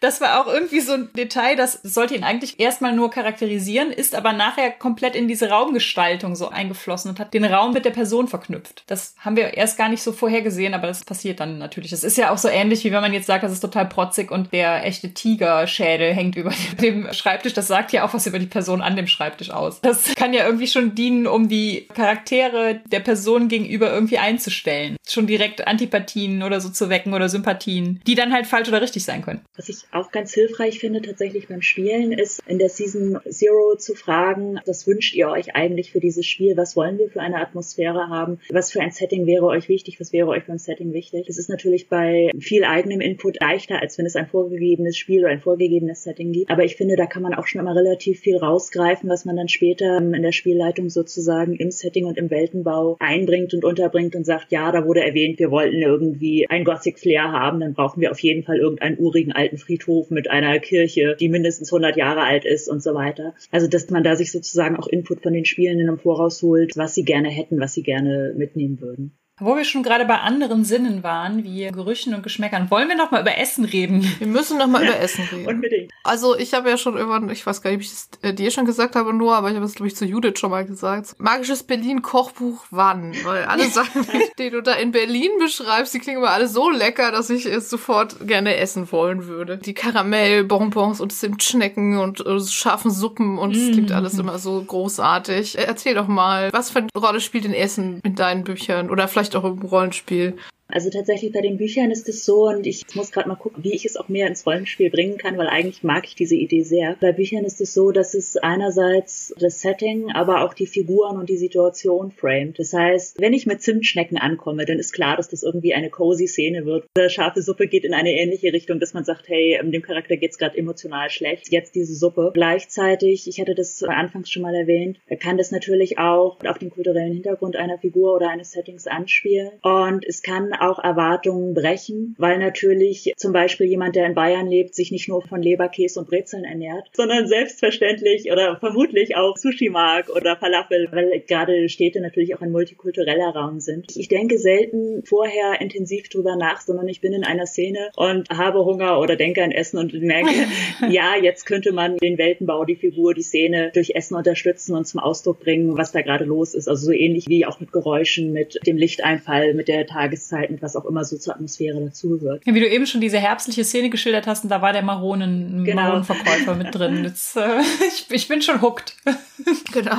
Das war auch irgendwie so ein Detail, das sollte ihn eigentlich erstmal nur charakterisieren ist aber nachher komplett in diese Raumgestaltung so eingeflossen und hat den Raum mit der Person verknüpft. Das haben wir erst gar nicht so vorhergesehen, aber das passiert dann natürlich. Es ist ja auch so ähnlich, wie wenn man jetzt sagt, das ist total protzig und der echte Tigerschädel hängt über dem Schreibtisch. Das sagt ja auch was über die Person an dem Schreibtisch aus. Das kann ja irgendwie schon dienen, um die Charaktere der Person gegenüber irgendwie einzustellen. Schon direkt Antipathien oder so zu wecken oder Sympathien, die dann halt falsch oder richtig sein können. Was ich auch ganz hilfreich finde tatsächlich beim Spielen ist in der Season Zero zu fragen, was wünscht ihr euch eigentlich für dieses Spiel? Was wollen wir für eine Atmosphäre haben? Was für ein Setting wäre euch wichtig? Was wäre euch ein Setting wichtig? Das ist natürlich bei viel eigenem Input leichter, als wenn es ein vorgegebenes Spiel oder ein vorgegebenes Setting gibt. Aber ich finde, da kann man auch schon immer relativ viel rausgreifen, was man dann später in der Spielleitung sozusagen im Setting und im Weltenbau einbringt und unterbringt und sagt, ja, da wurde erwähnt, wir wollten irgendwie ein Gothic Flair haben, dann brauchen wir auf jeden Fall irgendeinen urigen alten Friedhof mit einer Kirche, die mindestens 100 Jahre alt ist und so weiter. Also, dass man da sich sozusagen auch Input von den Spielenden im Voraus holt, was sie gerne hätten, was sie gerne mitnehmen würden. Wo wir schon gerade bei anderen Sinnen waren, wie Gerüchen und Geschmäckern, wollen wir noch mal über Essen reden? Wir müssen noch mal über Essen reden. Unbedingt. Also ich habe ja schon irgendwann, ich weiß gar nicht, ob ich es äh, dir schon gesagt habe, nur, aber ich habe es glaube ich zu Judith schon mal gesagt. Magisches Berlin Kochbuch wann? Weil alle Sachen, die du da in Berlin beschreibst, die klingen immer alle so lecker, dass ich es sofort gerne essen wollen würde. Die Karamellbonbons und Zimtschnecken und äh, scharfen Suppen und es mm. klingt alles immer so großartig. Erzähl doch mal, was für eine Rolle spielt denn Essen in deinen Büchern oder vielleicht vielleicht auch im Rollenspiel. Also tatsächlich bei den Büchern ist es so und ich muss gerade mal gucken, wie ich es auch mehr ins Rollenspiel bringen kann, weil eigentlich mag ich diese Idee sehr. Bei Büchern ist es so, dass es einerseits das Setting, aber auch die Figuren und die Situation framet. Das heißt, wenn ich mit Zimtschnecken ankomme, dann ist klar, dass das irgendwie eine cozy Szene wird. Die scharfe Suppe geht in eine ähnliche Richtung, dass man sagt, hey, dem Charakter geht's gerade emotional schlecht. Jetzt diese Suppe. Gleichzeitig, ich hatte das anfangs schon mal erwähnt, kann das natürlich auch auf den kulturellen Hintergrund einer Figur oder eines Settings anspielen und es kann auch Erwartungen brechen, weil natürlich zum Beispiel jemand, der in Bayern lebt, sich nicht nur von Leberkäse und Brezeln ernährt, sondern selbstverständlich oder vermutlich auch Sushi mag oder Falafel, weil gerade Städte natürlich auch ein multikultureller Raum sind. Ich denke selten vorher intensiv drüber nach, sondern ich bin in einer Szene und habe Hunger oder denke an Essen und merke, ja, jetzt könnte man den Weltenbau, die Figur, die Szene durch Essen unterstützen und zum Ausdruck bringen, was da gerade los ist. Also so ähnlich wie auch mit Geräuschen, mit dem Lichteinfall, mit der Tageszeit, mit was auch immer so zur Atmosphäre dazugehört. Ja, wie du eben schon diese herbstliche Szene geschildert hast, und da war der Maronen, genau. Maronenverkäufer mit drin. Jetzt, äh, ich, ich bin schon hooked. genau.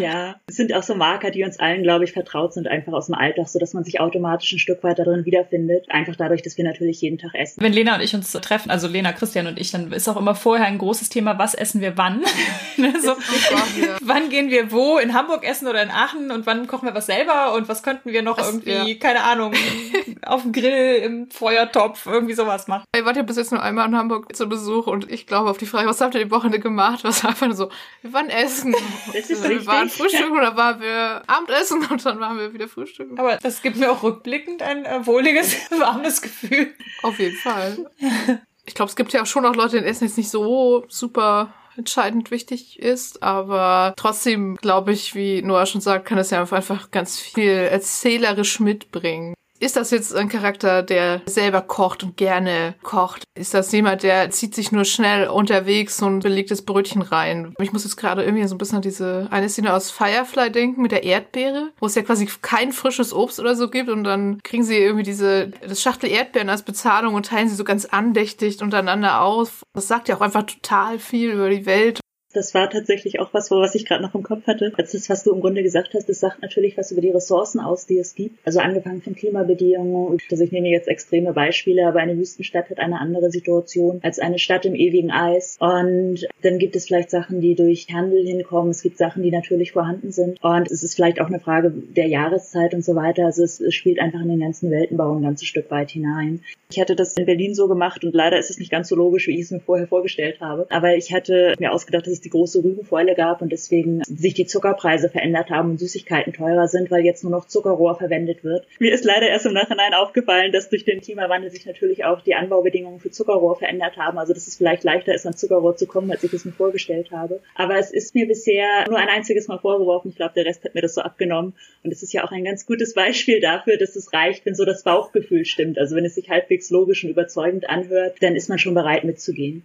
Ja, es sind auch so Marker, die uns allen, glaube ich, vertraut sind, einfach aus dem Alltag, so dass man sich automatisch ein Stück weit darin wiederfindet. Einfach dadurch, dass wir natürlich jeden Tag essen. Wenn Lena und ich uns treffen, also Lena, Christian und ich, dann ist auch immer vorher ein großes Thema, was essen wir wann? Ne, so, wann gehen wir wo? In Hamburg essen oder in Aachen? Und wann kochen wir was selber? Und was könnten wir noch das, irgendwie, ja. keine Ahnung, auf dem Grill, im Feuertopf, irgendwie sowas machen? Ich warte ja bis jetzt nur einmal in Hamburg zu Besuch und ich glaube auf die Frage, was habt ihr die Woche gemacht? Was einfach nur so, wir waren essen. Das ist wir richtig. waren frühstücken oder waren wir Abendessen und dann waren wir wieder frühstücken. Aber das gibt mir auch rückblickend ein äh, wohliges, warmes Gefühl. Auf jeden Fall. Ich glaube, es gibt ja auch schon auch Leute, denen Essen jetzt nicht so super entscheidend wichtig ist, aber trotzdem glaube ich, wie Noah schon sagt, kann es ja einfach ganz viel erzählerisch mitbringen. Ist das jetzt ein Charakter, der selber kocht und gerne kocht? Ist das jemand, der zieht sich nur schnell unterwegs so ein belegtes Brötchen rein? Ich muss jetzt gerade irgendwie so ein bisschen an diese eine Szene aus Firefly denken mit der Erdbeere, wo es ja quasi kein frisches Obst oder so gibt und dann kriegen sie irgendwie diese das Schachtel Erdbeeren als Bezahlung und teilen sie so ganz andächtig untereinander aus. Das sagt ja auch einfach total viel über die Welt das war tatsächlich auch was, was ich gerade noch im Kopf hatte. Also das, was du im Grunde gesagt hast, das sagt natürlich was über die Ressourcen aus, die es gibt. Also angefangen von Klimabedingungen. Also ich nehme jetzt extreme Beispiele, aber eine Wüstenstadt hat eine andere Situation als eine Stadt im ewigen Eis. Und dann gibt es vielleicht Sachen, die durch Handel hinkommen. Es gibt Sachen, die natürlich vorhanden sind. Und es ist vielleicht auch eine Frage der Jahreszeit und so weiter. Also es, es spielt einfach in den ganzen Weltenbau ein ganzes Stück weit hinein. Ich hatte das in Berlin so gemacht und leider ist es nicht ganz so logisch, wie ich es mir vorher vorgestellt habe. Aber ich hatte mir ausgedacht, dass es die große Rübenfäule gab und deswegen sich die Zuckerpreise verändert haben und Süßigkeiten teurer sind, weil jetzt nur noch Zuckerrohr verwendet wird. Mir ist leider erst im Nachhinein aufgefallen, dass durch den Klimawandel sich natürlich auch die Anbaubedingungen für Zuckerrohr verändert haben. Also dass es vielleicht leichter ist, an Zuckerrohr zu kommen, als ich es mir vorgestellt habe. Aber es ist mir bisher nur ein einziges Mal vorgeworfen. Ich glaube, der Rest hat mir das so abgenommen. Und es ist ja auch ein ganz gutes Beispiel dafür, dass es reicht, wenn so das Bauchgefühl stimmt. Also wenn es sich halbwegs logisch und überzeugend anhört, dann ist man schon bereit mitzugehen.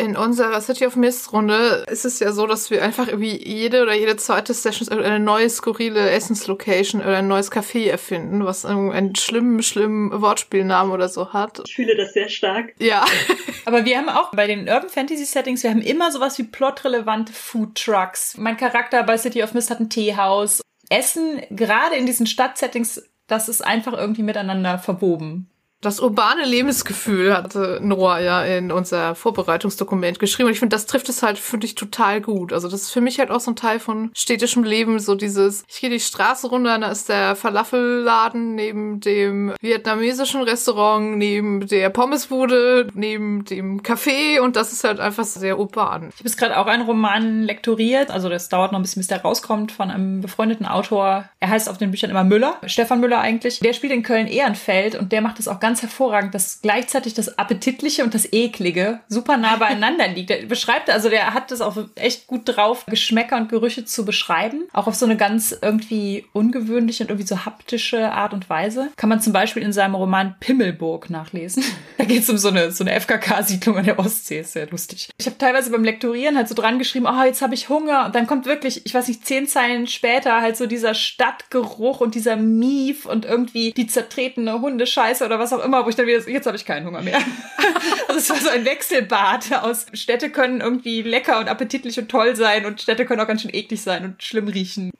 In unserer City of Mist Runde ist es ja so, dass wir einfach irgendwie jede oder jede zweite Session eine neue skurrile Essenslocation oder ein neues Café erfinden, was einen schlimmen, schlimmen Wortspielnamen oder so hat. Ich fühle das sehr stark. Ja. Aber wir haben auch bei den Urban Fantasy Settings, wir haben immer sowas wie plotrelevante Food Trucks. Mein Charakter bei City of Mist hat ein Teehaus. Essen, gerade in diesen Stadtsettings, das ist einfach irgendwie miteinander verwoben. Das urbane Lebensgefühl hatte Noah ja in unser Vorbereitungsdokument geschrieben. Und ich finde, das trifft es halt, finde ich, total gut. Also das ist für mich halt auch so ein Teil von städtischem Leben. So dieses, ich gehe die Straße runter, da ist der Falafelladen neben dem vietnamesischen Restaurant, neben der Pommesbude, neben dem Café. Und das ist halt einfach sehr urban. Ich habe jetzt gerade auch einen Roman lektoriert. Also das dauert noch ein bisschen, bis der rauskommt, von einem befreundeten Autor. Er heißt auf den Büchern immer Müller, Stefan Müller eigentlich. Der spielt in Köln-Ehrenfeld und der macht es auch ganz ganz hervorragend, dass gleichzeitig das Appetitliche und das Eklige super nah beieinander liegt. Er beschreibt, also der hat das auch echt gut drauf, Geschmäcker und Gerüche zu beschreiben. Auch auf so eine ganz irgendwie ungewöhnliche und irgendwie so haptische Art und Weise. Kann man zum Beispiel in seinem Roman Pimmelburg nachlesen. Da geht es um so eine, so eine FKK-Siedlung an der Ostsee. Ist sehr lustig. Ich habe teilweise beim Lektorieren halt so dran geschrieben, oh, jetzt habe ich Hunger. Und dann kommt wirklich, ich weiß nicht, zehn Zeilen später halt so dieser Stadtgeruch und dieser Mief und irgendwie die zertretene Hundescheiße oder was auch auch immer, wo ich dann wieder, jetzt habe ich keinen Hunger mehr. also es war so ein Wechselbad aus Städte können irgendwie lecker und appetitlich und toll sein und Städte können auch ganz schön eklig sein und schlimm riechen.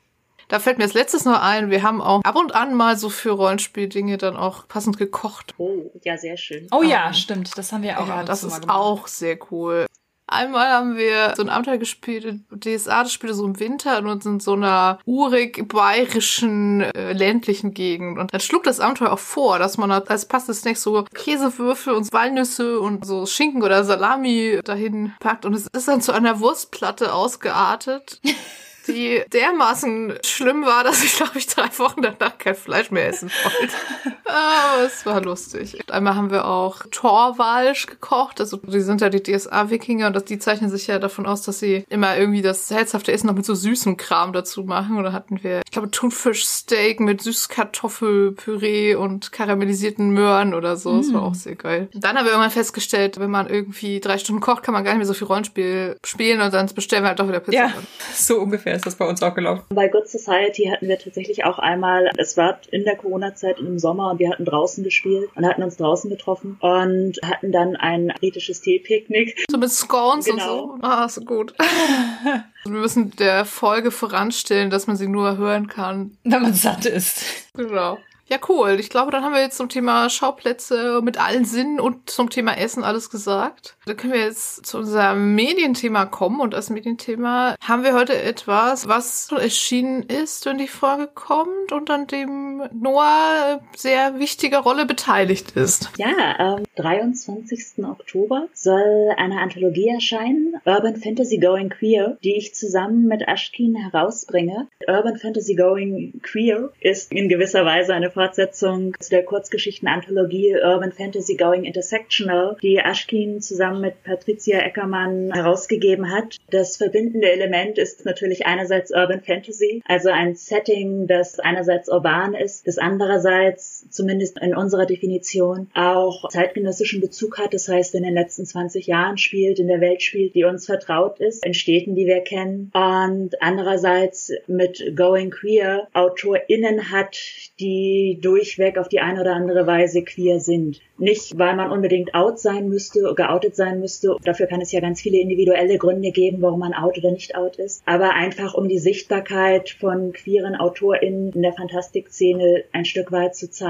Da fällt mir als letztes noch ein, wir haben auch ab und an mal so für Rollenspieldinge dann auch passend gekocht. Oh, ja, sehr schön. Oh ja, um, stimmt, das haben wir auch. Ja, das ist auch sehr cool. Einmal haben wir so ein Abenteuer gespielt, DSA, das spielte so im Winter und in so einer urig bayerischen äh, ländlichen Gegend. Und dann schlug das Abenteuer auch vor, dass man als passendes Snack so Käsewürfel und Walnüsse und so Schinken oder Salami dahin packt. Und es ist dann zu einer Wurstplatte ausgeartet. die dermaßen schlimm war, dass ich, glaube ich, drei Wochen danach kein Fleisch mehr essen wollte. Aber es war lustig. Einmal haben wir auch Torwalsch gekocht. Also die sind ja die DSA-Wikinger und das, die zeichnen sich ja davon aus, dass sie immer irgendwie das herzhafte Essen noch mit so süßem Kram dazu machen. Oder hatten wir, ich glaube, Thunfischsteak mit Süßkartoffelpüree und karamellisierten Möhren oder so. Das war mm. auch sehr geil. Dann haben wir irgendwann festgestellt, wenn man irgendwie drei Stunden kocht, kann man gar nicht mehr so viel Rollenspiel spielen und dann bestellen wir halt doch wieder Pizza. Ja, so ungefähr ist das bei uns auch gelaufen. Bei Good Society hatten wir tatsächlich auch einmal, es war in der Corona-Zeit im Sommer und wir hatten draußen gespielt und hatten uns draußen getroffen und hatten dann ein britisches Teepicknick. So mit Scones genau. und so. Ah, so gut. Wir müssen der Folge voranstellen, dass man sie nur hören kann. Wenn man satt ist. Genau. Ja, cool. Ich glaube, dann haben wir jetzt zum Thema Schauplätze mit allen Sinnen und zum Thema Essen alles gesagt. Dann können wir jetzt zu unserem Medienthema kommen. Und als Medienthema haben wir heute etwas, was erschienen ist, wenn die Folge kommt und an dem Noah sehr wichtige Rolle beteiligt ist. Ja, am 23. Oktober soll eine Anthologie erscheinen, Urban Fantasy Going Queer, die ich zusammen mit Ashkin herausbringe. Urban Fantasy Going Queer ist in gewisser Weise eine Fortsetzung zu der Kurzgeschichtenanthologie Urban Fantasy Going Intersectional, die Ashkin zusammen mit Patricia Eckermann herausgegeben hat. Das verbindende Element ist natürlich einerseits Urban Fantasy, also ein Setting, das einerseits urban ist, das andererseits, zumindest in unserer Definition, auch zeitgenössischen Bezug hat. Das heißt, in den letzten 20 Jahren spielt, in der Welt spielt, die uns vertraut ist, in Städten, die wir kennen. Und andererseits mit Going Queer AutorInnen hat, die durchweg auf die eine oder andere Weise queer sind. Nicht, weil man unbedingt out sein müsste, geoutet sein müsste. Dafür kann es ja ganz viele individuelle Gründe geben, warum man out oder nicht out ist. Aber einfach, um die Sichtbarkeit von queeren AutorInnen in der Fantastikszene ein Stück weit zu zeigen.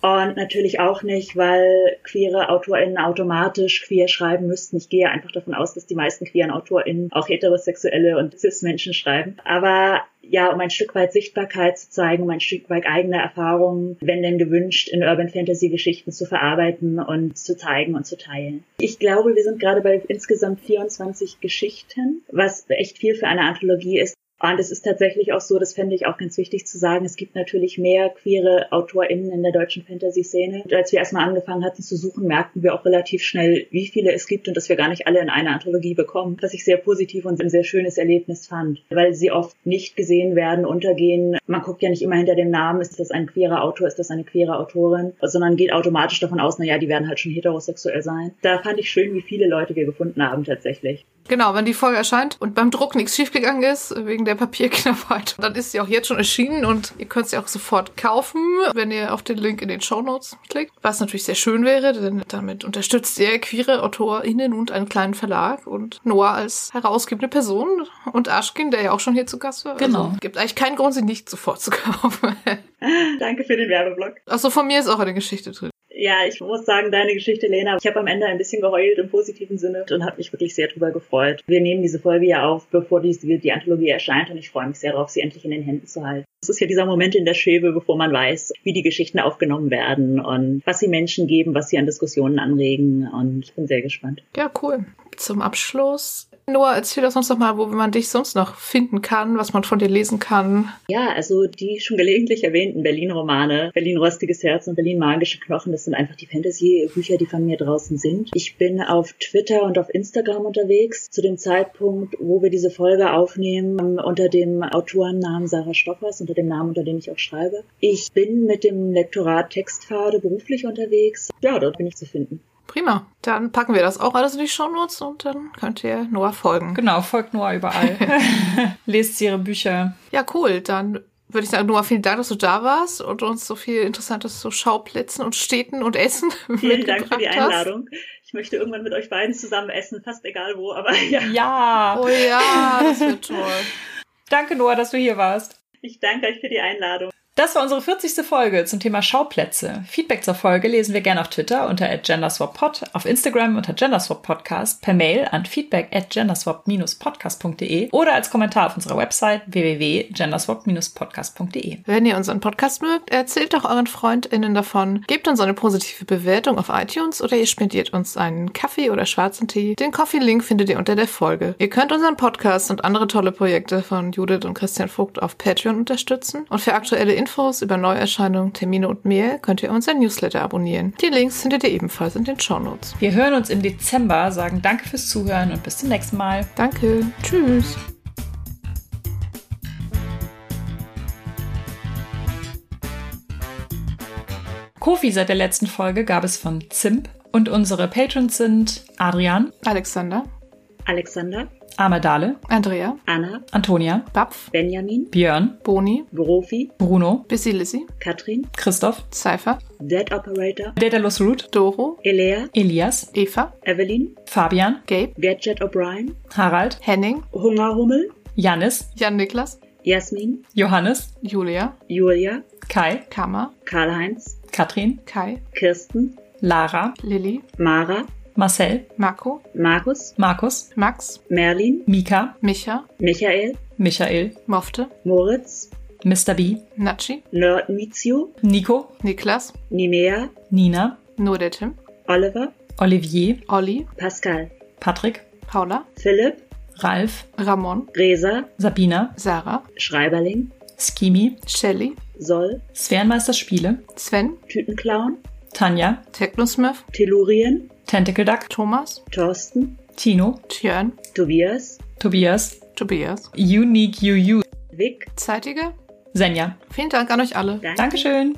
Und natürlich auch nicht, weil queere AutorInnen automatisch queer schreiben müssten. Ich gehe einfach davon aus, dass die meisten queeren AutorInnen auch heterosexuelle und cis-Menschen schreiben. Aber ja, um ein Stück weit Sichtbarkeit zu zeigen, um ein Stück weit eigene Erfahrungen, wenn denn gewünscht, in Urban Fantasy Geschichten zu verarbeiten und zu zeigen und zu teilen. Ich glaube, wir sind gerade bei insgesamt 24 Geschichten, was echt viel für eine Anthologie ist. Und es ist tatsächlich auch so, das fände ich auch ganz wichtig zu sagen, es gibt natürlich mehr queere AutorInnen in der deutschen Fantasy-Szene. Als wir erstmal angefangen hatten zu suchen, merkten wir auch relativ schnell, wie viele es gibt und dass wir gar nicht alle in eine Anthologie bekommen, was ich sehr positiv und ein sehr schönes Erlebnis fand, weil sie oft nicht gesehen werden, untergehen. Man guckt ja nicht immer hinter dem Namen, ist das ein queerer Autor, ist das eine queere Autorin, sondern geht automatisch davon aus, na ja, die werden halt schon heterosexuell sein. Da fand ich schön, wie viele Leute wir gefunden haben tatsächlich. Genau, wenn die Folge erscheint und beim Druck nichts schiefgegangen ist, wegen der Papierknappheit, dann ist sie auch jetzt schon erschienen und ihr könnt sie auch sofort kaufen, wenn ihr auf den Link in den Show Notes klickt. Was natürlich sehr schön wäre, denn damit unterstützt ihr queere AutorInnen und einen kleinen Verlag und Noah als herausgebende Person und Ashkin, der ja auch schon hier zu Gast war. Also genau. Also, gibt eigentlich keinen Grund, sie nicht sofort zu kaufen. Danke für den Werbeblock. Achso, von mir ist auch eine Geschichte drin. Ja, ich muss sagen, deine Geschichte, Lena, ich habe am Ende ein bisschen geheult im positiven Sinne und habe mich wirklich sehr drüber gefreut. Wir nehmen diese Folge ja auf, bevor die, die Anthologie erscheint und ich freue mich sehr darauf, sie endlich in den Händen zu halten. Es ist ja dieser Moment in der Schwebe, bevor man weiß, wie die Geschichten aufgenommen werden und was sie Menschen geben, was sie an Diskussionen anregen und ich bin sehr gespannt. Ja, cool. Zum Abschluss Noah, erzähl doch sonst noch mal, wo man dich sonst noch finden kann, was man von dir lesen kann. Ja, also die schon gelegentlich erwähnten Berlin-Romane, Berlin Rostiges Herz und Berlin Magische Knochen, das sind einfach die Fantasy-Bücher, die von mir draußen sind. Ich bin auf Twitter und auf Instagram unterwegs. Zu dem Zeitpunkt, wo wir diese Folge aufnehmen, unter dem Autorennamen Sarah Stoppers, unter dem Namen, unter dem ich auch schreibe. Ich bin mit dem Lektorat Textpfade beruflich unterwegs. Ja, dort bin ich zu finden. Prima. Dann packen wir das auch alles in die Shownotes und dann könnt ihr Noah folgen. Genau, folgt Noah überall. Lest ihre Bücher. Ja, cool. Dann würde ich sagen, Noah, vielen Dank, dass du da warst und uns so viel Interessantes zu Schauplätzen und Städten und Essen Vielen Dank für die Einladung. Hast. Ich möchte irgendwann mit euch beiden zusammen essen, fast egal wo, aber ja. Ja. Oh ja, das wird toll. Danke, Noah, dass du hier warst. Ich danke euch für die Einladung. Das war unsere 40. Folge zum Thema Schauplätze. Feedback zur Folge lesen wir gerne auf Twitter unter genderswappod, auf Instagram unter genderswappodcast, per Mail an feedback at genderswap-podcast.de oder als Kommentar auf unserer Website www.genderswap-podcast.de. Wenn ihr unseren Podcast mögt, erzählt doch euren FreundInnen davon, gebt uns eine positive Bewertung auf iTunes oder ihr spendiert uns einen Kaffee oder schwarzen Tee. Den Coffee-Link findet ihr unter der Folge. Ihr könnt unseren Podcast und andere tolle Projekte von Judith und Christian Vogt auf Patreon unterstützen und für aktuelle Infos über Neuerscheinungen, Termine und mehr könnt ihr unser Newsletter abonnieren. Die Links findet ihr ebenfalls in den Shownotes. Wir hören uns im Dezember, sagen danke fürs Zuhören und bis zum nächsten Mal. Danke. Tschüss. Kofi seit der letzten Folge gab es von Zimp und unsere Patrons sind Adrian, Alexander, Alexander, Amedale, Andrea, Anna, Antonia, Bapf, Benjamin, Björn, Boni, Brofi, Bruno, Lizzy, Katrin, Christoph, Cypher, Dead Operator, Daedalus Root, Doro, Elea, Elias, Eva, Evelyn, Fabian, Gabe, Gadget O'Brien, Harald, Henning, Hungerhummel, Janis, Jan Niklas, Jasmin, Johannes, Julia, Julia, Kai, Kama, Karl-Heinz, Katrin, Kai, Kirsten, Lara, Lilly, Mara, Marcel, Marco, Markus, Markus, Max, Merlin, Mika, Micha, Michael, Michael, Mofte, Moritz, Mr. B, Nachi, Nerd Mizio, Nico, Niklas, Nimea, Nina, nur der Tim, Oliver, Olivier, Olli, Pascal, Patrick, Paula, Philipp, Ralf, Ramon, Resa, Sabina, Sarah, Schreiberling, Skimi, Shelly, Soll, Sphärenmeister Spiele, Sven, Tütenclown, Tanja, Technosmith, Tellurien, Tentacle Duck, Thomas, Thorsten, Tino, Tjörn, Tobias, Tobias, Tobias, Unique UU, Vic, Zeitiger. Senja. Vielen Dank an euch alle. Danke. Dankeschön.